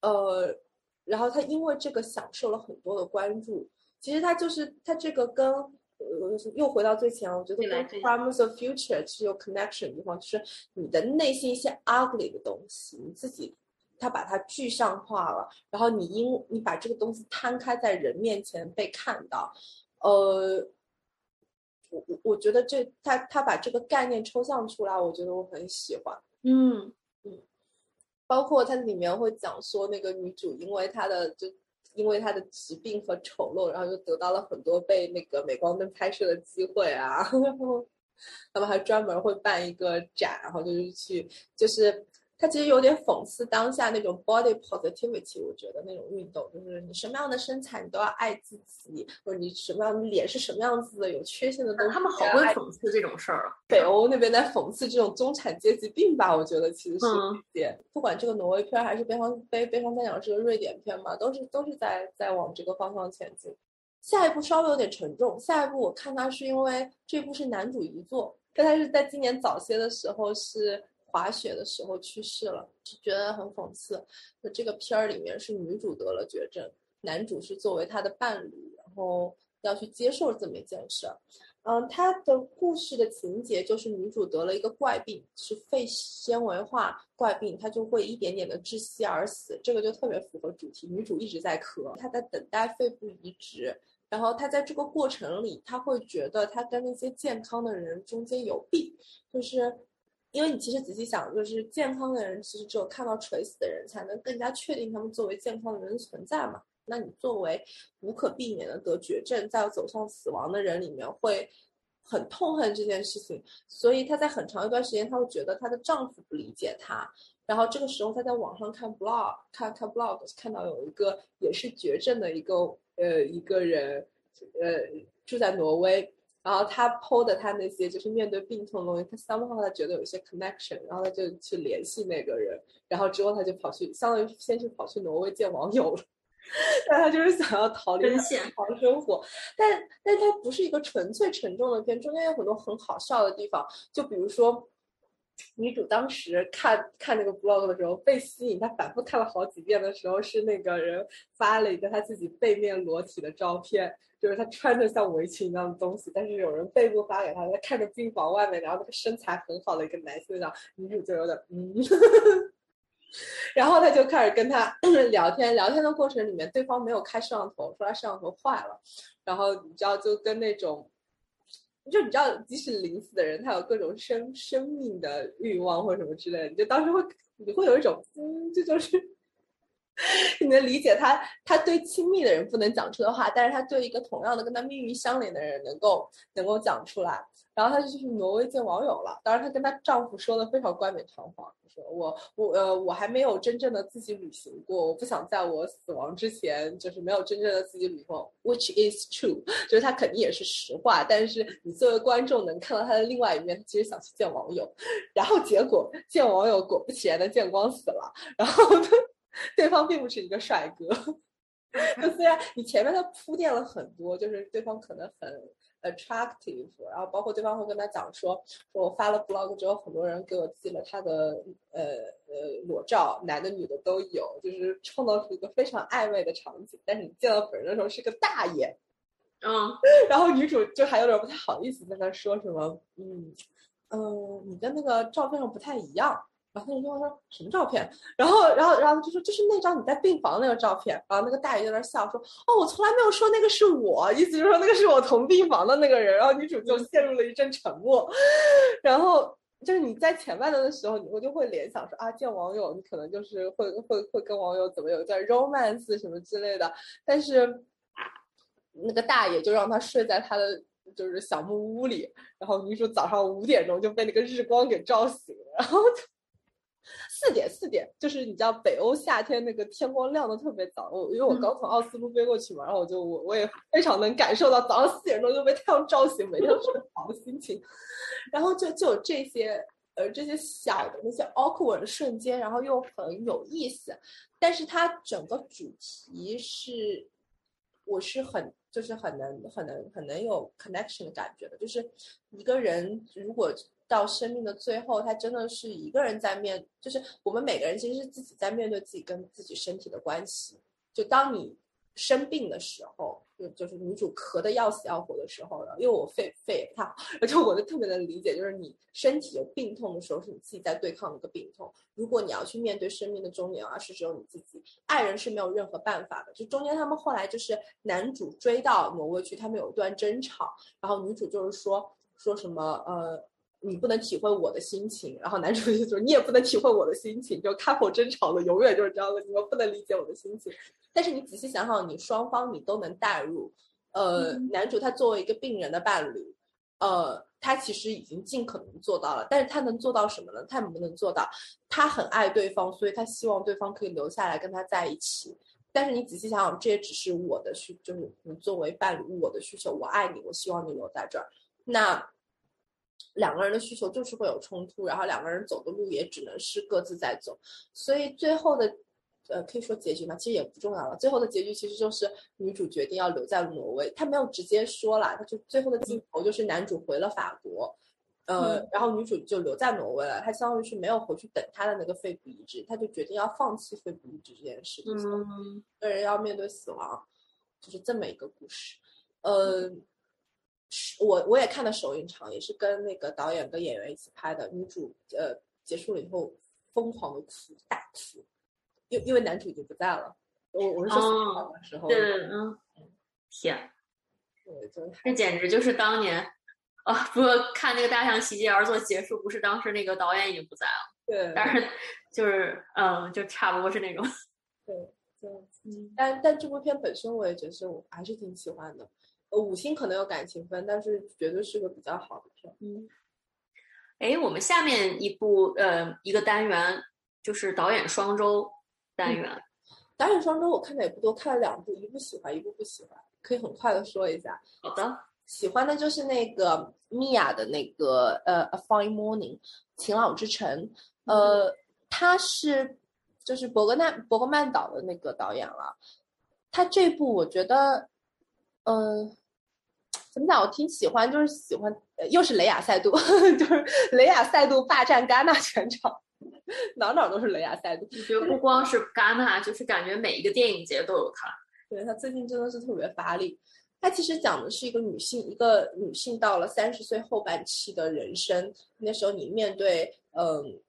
呃，然后她因为这个享受了很多的关注。其实她就是她这个跟。呃，又回到最前，我觉得跟 Promise of Future 是有 connection 的地方，就是你的内心一些 ugly 的东西，你自己他把它具象化了，然后你因你把这个东西摊开在人面前被看到，呃，我我我觉得这他他把这个概念抽象出来，我觉得我很喜欢，嗯。嗯，包括它里面会讲说那个女主因为她的就。因为他的疾病和丑陋，然后就得到了很多被那个镁光灯拍摄的机会啊。他们还专门会办一个展，然后就是去，就是他其实有点讽刺当下那种 body positivity。我觉得那种运动，就是你什么样的身材你都要爱自己，或者你什么样的脸是什么样子的，有缺陷的东西。他们好会讽刺这种事儿啊。北欧那边在讽刺这种中产阶级病吧？我觉得其实是一点。不管这个挪威片还是悲伤悲悲伤三角是个瑞典片嘛，都是都是在在往这个方向前进。下一部稍微有点沉重。下一部我看它是因为这部是男主遗作，但他是在今年早些的时候是滑雪的时候去世了，就觉得很讽刺。那这个片儿里面是女主得了绝症，男主是作为她的伴侣，然后要去接受这么一件事儿。嗯，它的故事的情节就是女主得了一个怪病，是肺纤维化怪病，她就会一点点的窒息而死。这个就特别符合主题，女主一直在咳，她在等待肺部移植。然后她在这个过程里，她会觉得她跟那些健康的人中间有弊，就是因为你其实仔细想，就是健康的人其实只有看到垂死的人，才能更加确定他们作为健康的人存在嘛。那你作为无可避免的得绝症，在走向死亡的人里面，会很痛恨这件事情，所以她在很长一段时间，她会觉得她的丈夫不理解她。然后这个时候，她在网上看 blog，看看 blog，看到有一个也是绝症的一个呃一个人，呃住在挪威，然后他 PO 的他那些就是面对病痛的东西，他 somehow 他觉得有一些 connection，然后他就去联系那个人，然后之后他就跑去，相当于先去跑去挪威见网友了。但他就是想要逃离日常生活，但但他不是一个纯粹沉重的片，中间有很多很好笑的地方。就比如说，女主当时看看那个 blog 的时候被吸引，她反复看了好几遍的时候，是那个人发了一个他自己背面裸体的照片，就是他穿着像围裙一样的东西，但是有人背部发给他，他看着病房外面，然后那个身材很好的一个男性，然后女主就有点嗯。然后他就开始跟他 聊天，聊天的过程里面，对方没有开摄像头，说他摄像头坏了。然后你知道，就跟那种，就你知道，即使临死的人，他有各种生生命的欲望或者什么之类的，你就当时会，你会有一种，嗯，这就是 你能理解他，他对亲密的人不能讲出的话，但是他对一个同样的跟他命运相连的人能够能够讲出来。然后他就去挪威见网友了，当然她跟她丈夫说的非常冠冕堂皇。说我我呃我还没有真正的自己旅行过，我不想在我死亡之前就是没有真正的自己旅行，which is true，就是他肯定也是实话。但是你作为观众能看到他的另外一面，其实想去见网友，然后结果见网友果不其然的见光死了，然后对方并不是一个帅哥。虽然你前面他铺垫了很多，就是对方可能很。attractive，然后包括对方会跟他讲说，说我发了 blog 之后，很多人给我寄了他的呃呃裸照，男的女的都有，就是创造出一个非常暧昧的场景。但是你见到本人的时候是个大爷，嗯，然后女主就还有点不太好意思在那说什么，嗯嗯，你跟那个照片上不太一样。然后那人就说什么照片？然后，然后，然后就说就是那张你在病房那个照片。然后那个大爷在那笑说：“哦，我从来没有说那个是我，意思就是说那个是我同病房的那个人。”然后女主就陷入了一阵沉默。然后就是你在前半段的时候，你会就会联想说啊，见网友，你可能就是会会会跟网友怎么有一段 romance 什么之类的。但是那个大爷就让他睡在他的就是小木屋里。然后女主早上五点钟就被那个日光给照醒了，然后。四点，四点，就是你知道北欧夏天那个天光亮的特别早。我因为我刚从奥斯陆飞过去嘛，然后我就我我也非常能感受到早上四点钟就被太阳照醒，每天都是个好的心情。然后就就有这些呃这些小的那些 awkward 的瞬间，然后又很有意思。但是它整个主题是，我是很就是很能很能很能有 connection 的感觉的，就是一个人如果。到生命的最后，他真的是一个人在面，就是我们每个人其实是自己在面对自己跟自己身体的关系。就当你生病的时候，就就是女主咳得要死要活的时候了，因为我肺肺也不太好，而且我就特别能理解，就是你身体有病痛的时候，是你自己在对抗一个病痛。如果你要去面对生命的终点，而是只有你自己，爱人是没有任何办法的。就中间他们后来就是男主追到挪威去，他们有一段争吵，然后女主就是说说什么呃。你不能体会我的心情，然后男主就说你也不能体会我的心情，就开口争吵了，永远就是这样的，你们不能理解我的心情。但是你仔细想想，你双方你都能代入。呃，男主他作为一个病人的伴侣，呃，他其实已经尽可能做到了，但是他能做到什么呢？他能不能做到？他很爱对方，所以他希望对方可以留下来跟他在一起。但是你仔细想想，这也只是我的需，就是你作为伴侣我的需求，我爱你，我希望你留在这儿。那。两个人的需求就是会有冲突，然后两个人走的路也只能是各自在走，所以最后的，呃，可以说结局嘛，其实也不重要了。最后的结局其实就是女主决定要留在挪威，她没有直接说了，她就最后的镜头就是男主回了法国，呃，然后女主就留在挪威了，她相当于是没有回去等她的那个肺部移植，她就决定要放弃肺部移植这件事，嗯，个人要面对死亡，就是这么一个故事，呃。我我也看的首映场，也是跟那个导演跟演员一起拍的。女主呃结束了以后，疯狂的哭，大哭，因因为男主已经不在了。我我是说的时候，对，嗯，天，对，就这简直就是当年啊！不过看那个《大象席地而坐》结束，不是当时那个导演已经不在了，对，但是就是嗯，就差不多是那种，对，就但但这部片本身我也觉得是我还是挺喜欢的。呃，五星可能有感情分，但是绝对是个比较好的片。嗯，哎，我们下面一部呃一个单元就是导演双周单元。导演双周我看的也不多，看了两部，一部喜欢，一部不喜欢，可以很快的说一下。好的，喜欢的就是那个米娅的那个呃《A Fine Morning》晴朗之城，呃，他是就是伯格曼伯格曼岛的那个导演了。他这部我觉得，嗯。怎么讲？我挺喜欢，就是喜欢，又是雷亚赛杜，就是雷亚赛杜霸占戛纳全场，哪哪都是雷亚赛杜。我觉得不 光是戛纳，就是感觉每一个电影节都有他。对他最近真的是特别发力。他其实讲的是一个女性，一个女性到了三十岁后半期的人生，那时候你面对，嗯。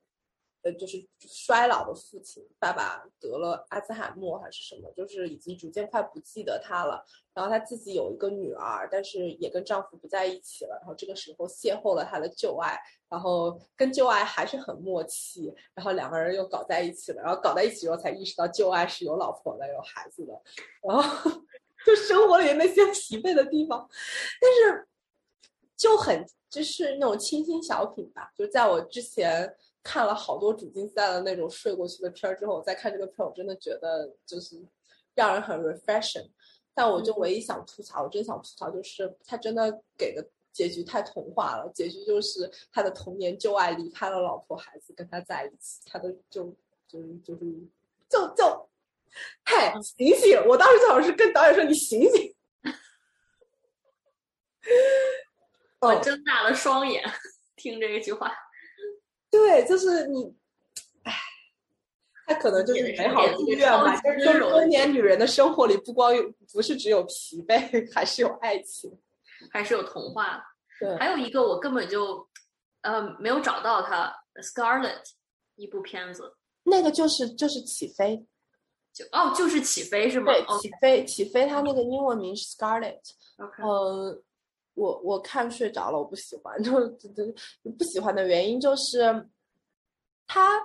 呃，就是衰老的父亲，爸爸得了阿兹海默还是什么，就是已经逐渐快不记得他了。然后他自己有一个女儿，但是也跟丈夫不在一起了。然后这个时候邂逅了他的旧爱，然后跟旧爱还是很默契，然后两个人又搞在一起了。然后搞在一起之后才意识到旧爱是有老婆的、有孩子的。然后 就生活里那些疲惫的地方，但是就很就是那种清新小品吧。就在我之前。看了好多主竞赛的那种睡过去的片儿之后，我再看这个片儿，我真的觉得就是让人很 refreshing。但我就唯一想吐槽，我真想吐槽，就是他真的给的结局太童话了。结局就是他的童年旧爱离开了老婆孩子，跟他在一起，他的就就就是就就，嗨，醒醒！我当时就好像是跟导演说：“你醒醒！”我睁大了双眼听这一句话。对，就是你，唉，他可能就是美好祝愿吧。就是中年女人的生活里，不光有，不是只有疲惫，还是有爱情，还是有童话。对，还有一个我根本就，呃，没有找到他，Scarlet，一部片子。那个就是就是起飞，就哦，就是起飞是吗？对，起飞起飞，它那个英文名是 Scarlet。OK。呃。我我看睡着了，我不喜欢，就就就不喜欢的原因就是，它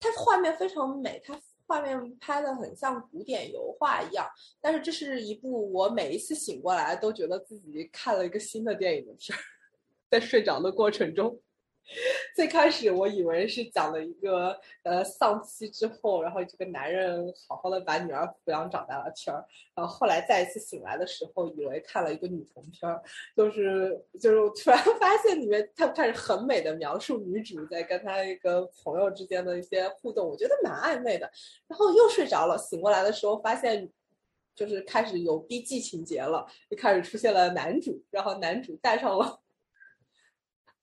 它画面非常美，它画面拍的很像古典油画一样，但是这是一部我每一次醒过来都觉得自己看了一个新的电影的片儿，在睡着的过程中。最开始我以为是讲了一个呃丧妻之后，然后这个男人好好的把女儿抚养长大了片儿，然后后来再一次醒来的时候，以为看了一个女同片儿，就是就是我突然 发现里面他开始很美的描述女主在跟他一个朋友之间的一些互动，我觉得蛮暧昧的，然后又睡着了，醒过来的时候发现就是开始有 B G 情节了，就开始出现了男主，然后男主带上了。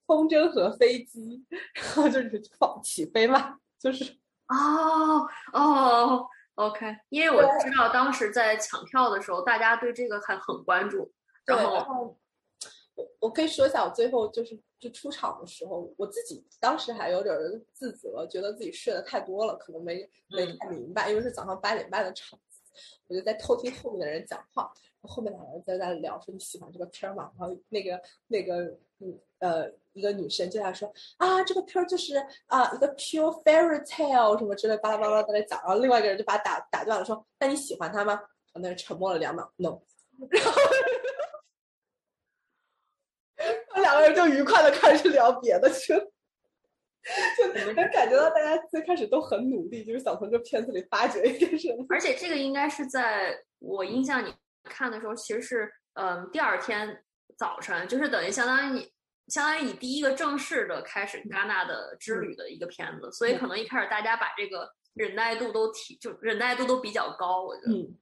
风筝和飞机，然后就是放起飞嘛，就是哦哦，OK，因为我知道当时在抢票的时候，大家对这个还很关注。然后我我可以说一下，我最后就是就出场的时候，我自己当时还有点自责，觉得自己睡得太多了，可能没没太明白，因为是早上八点半的场子，我就在偷听后面的人讲话，后面两个人在那聊说你喜欢这个片儿吗？然后那个那个嗯呃。一个女生就在说啊，这个片儿就是啊，一个 pure fairy tale 什么之类，巴拉巴拉在那讲。然后另外一个人就把他打打断了，说：“那你喜欢他吗？”然后那人沉默了两秒，no。然后两个人就愉快的开始聊别的去了。就能感觉到大家最开始都很努力，就是想从这片子里发掘一些什么。而且这个应该是在我印象里看的时候，其实是嗯第二天早晨，就是等于相当于你。相当于你第一个正式的开始戛纳的之旅的一个片子，所以可能一开始大家把这个忍耐度都提，就忍耐度都比较高。我觉得，嗯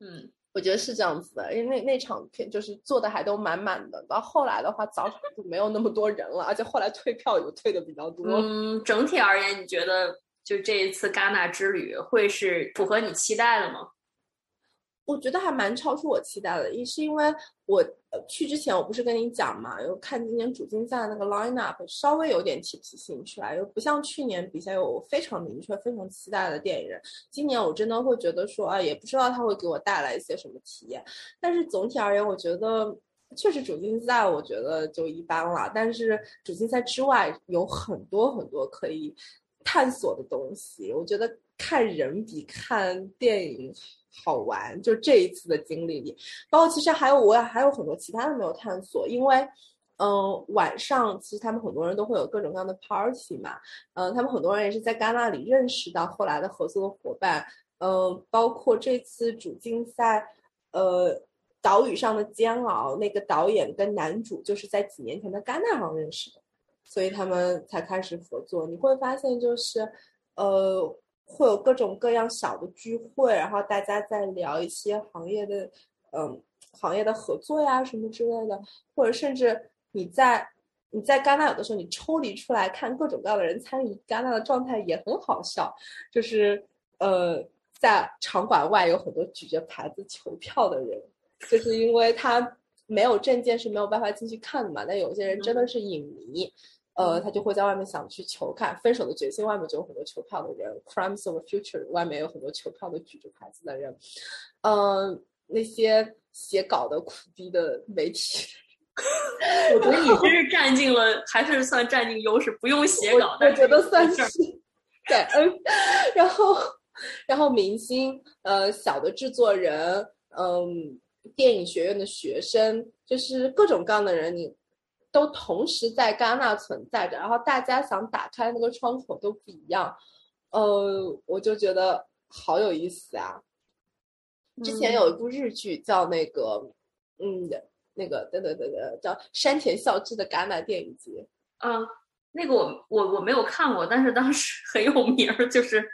嗯，我觉得是这样子的，因为那那场片就是做的还都满满的。到后来的话，早场就没有那么多人了，而且后来退票也退的比较多。嗯，整体而言，你觉得就这一次戛纳之旅会是符合你期待的吗？我觉得还蛮超出我期待的，一是因为我去之前我不是跟你讲嘛，有看今年主竞赛那个 line up，稍微有点提不起兴趣来，又不像去年比赛有非常明确、非常期待的电影人。今年我真的会觉得说啊，也不知道他会给我带来一些什么体验。但是总体而言，我觉得确实主竞赛我觉得就一般了。但是主竞赛之外有很多很多可以探索的东西，我觉得看人比看电影。好玩，就这一次的经历里，包括其实还有我还有很多其他的没有探索，因为，嗯，晚上其实他们很多人都会有各种各样的 party 嘛，嗯，他们很多人也是在戛纳里认识到后来的合作的伙伴，嗯，包括这次主竞赛，呃，岛屿上的煎熬，那个导演跟男主就是在几年前的戛纳上认识的，所以他们才开始合作。你会发现就是，呃。会有各种各样小的聚会，然后大家在聊一些行业的，嗯，行业的合作呀什么之类的，或者甚至你在你在戛纳有的时候你抽离出来看各种各样的人参与戛纳的状态也很好笑，就是呃，在场馆外有很多举着牌子求票的人，就是因为他没有证件是没有办法进去看的嘛，但有些人真的是影迷。呃，他就会在外面想去求看《分手的决心》，外面就有很多求票的人，《Crimes of the Future》外面有很多求票的举着牌子的人，嗯，那些写稿的苦逼的媒体，我觉得你真是占尽了，还是算占尽优势，不用写稿，我觉得算是对，嗯，然后，然后明星，呃，小的制作人，嗯，电影学院的学生，就是各种各样的人，你。都同时在戛纳存在着，然后大家想打开那个窗口都不一样，呃，我就觉得好有意思啊。之前有一部日剧叫那个，嗯，那个等等等等，叫山田孝之的戛纳电影节。啊，那个我我我没有看过，但是当时很有名儿，就是，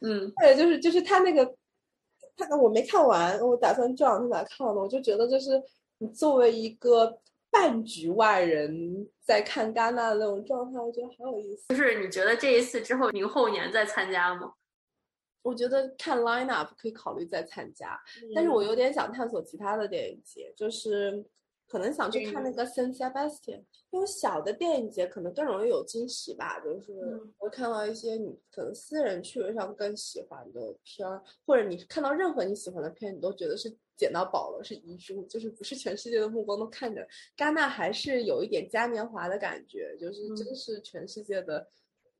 嗯，对，就是就是他那个，他我没看完，我打算这两天来看了，我就觉得就是你作为一个。半局外人在看戛纳的那种状态，我觉得好有意思。就是你觉得这一次之后，明后年再参加吗？我觉得看 line up 可以考虑再参加，但是我有点想探索其他的电影节，就是可能想去看那个 San Sebastian。因为小的电影节可能更容易有惊喜吧，就是会看到一些你可能私人趣味上更喜欢的片儿，或者你看到任何你喜欢的片，你都觉得是捡到宝了，是遗珠，就是不是全世界的目光都看着。戛纳还是有一点嘉年华的感觉，就是真是全世界的，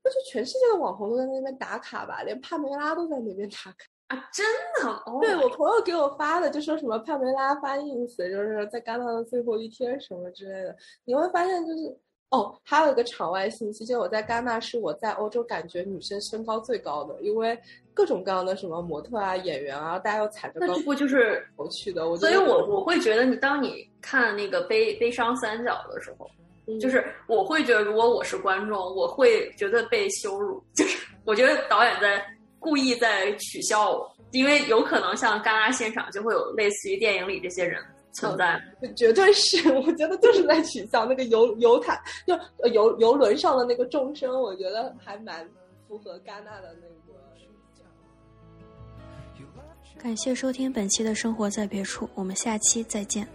那就全世界的网红都在那边打卡吧，连帕梅拉都在那边打卡。啊真的？对我朋友给我发的，就说什么帕梅拉发 ins，就是在戛纳的最后一天什么之类的。你会发现，就是哦，还有一个场外信息，就我在戛纳是我在欧洲感觉女生身高最高的，因为各种各样的什么模特啊、演员啊，大家要踩着高不就是我去的。我所以，我我会觉得，你当你看那个悲悲伤三角的时候，就是我会觉得，如果我是观众，我会觉得被羞辱。就是我觉得导演在。故意在取笑我，因为有可能像戛纳现场就会有类似于电影里这些人存在，绝对是，我觉得就是在取笑那个游游毯，就游游轮上的那个众生，我觉得还蛮符合戛纳的那个。感谢收听本期的生活在别处，我们下期再见。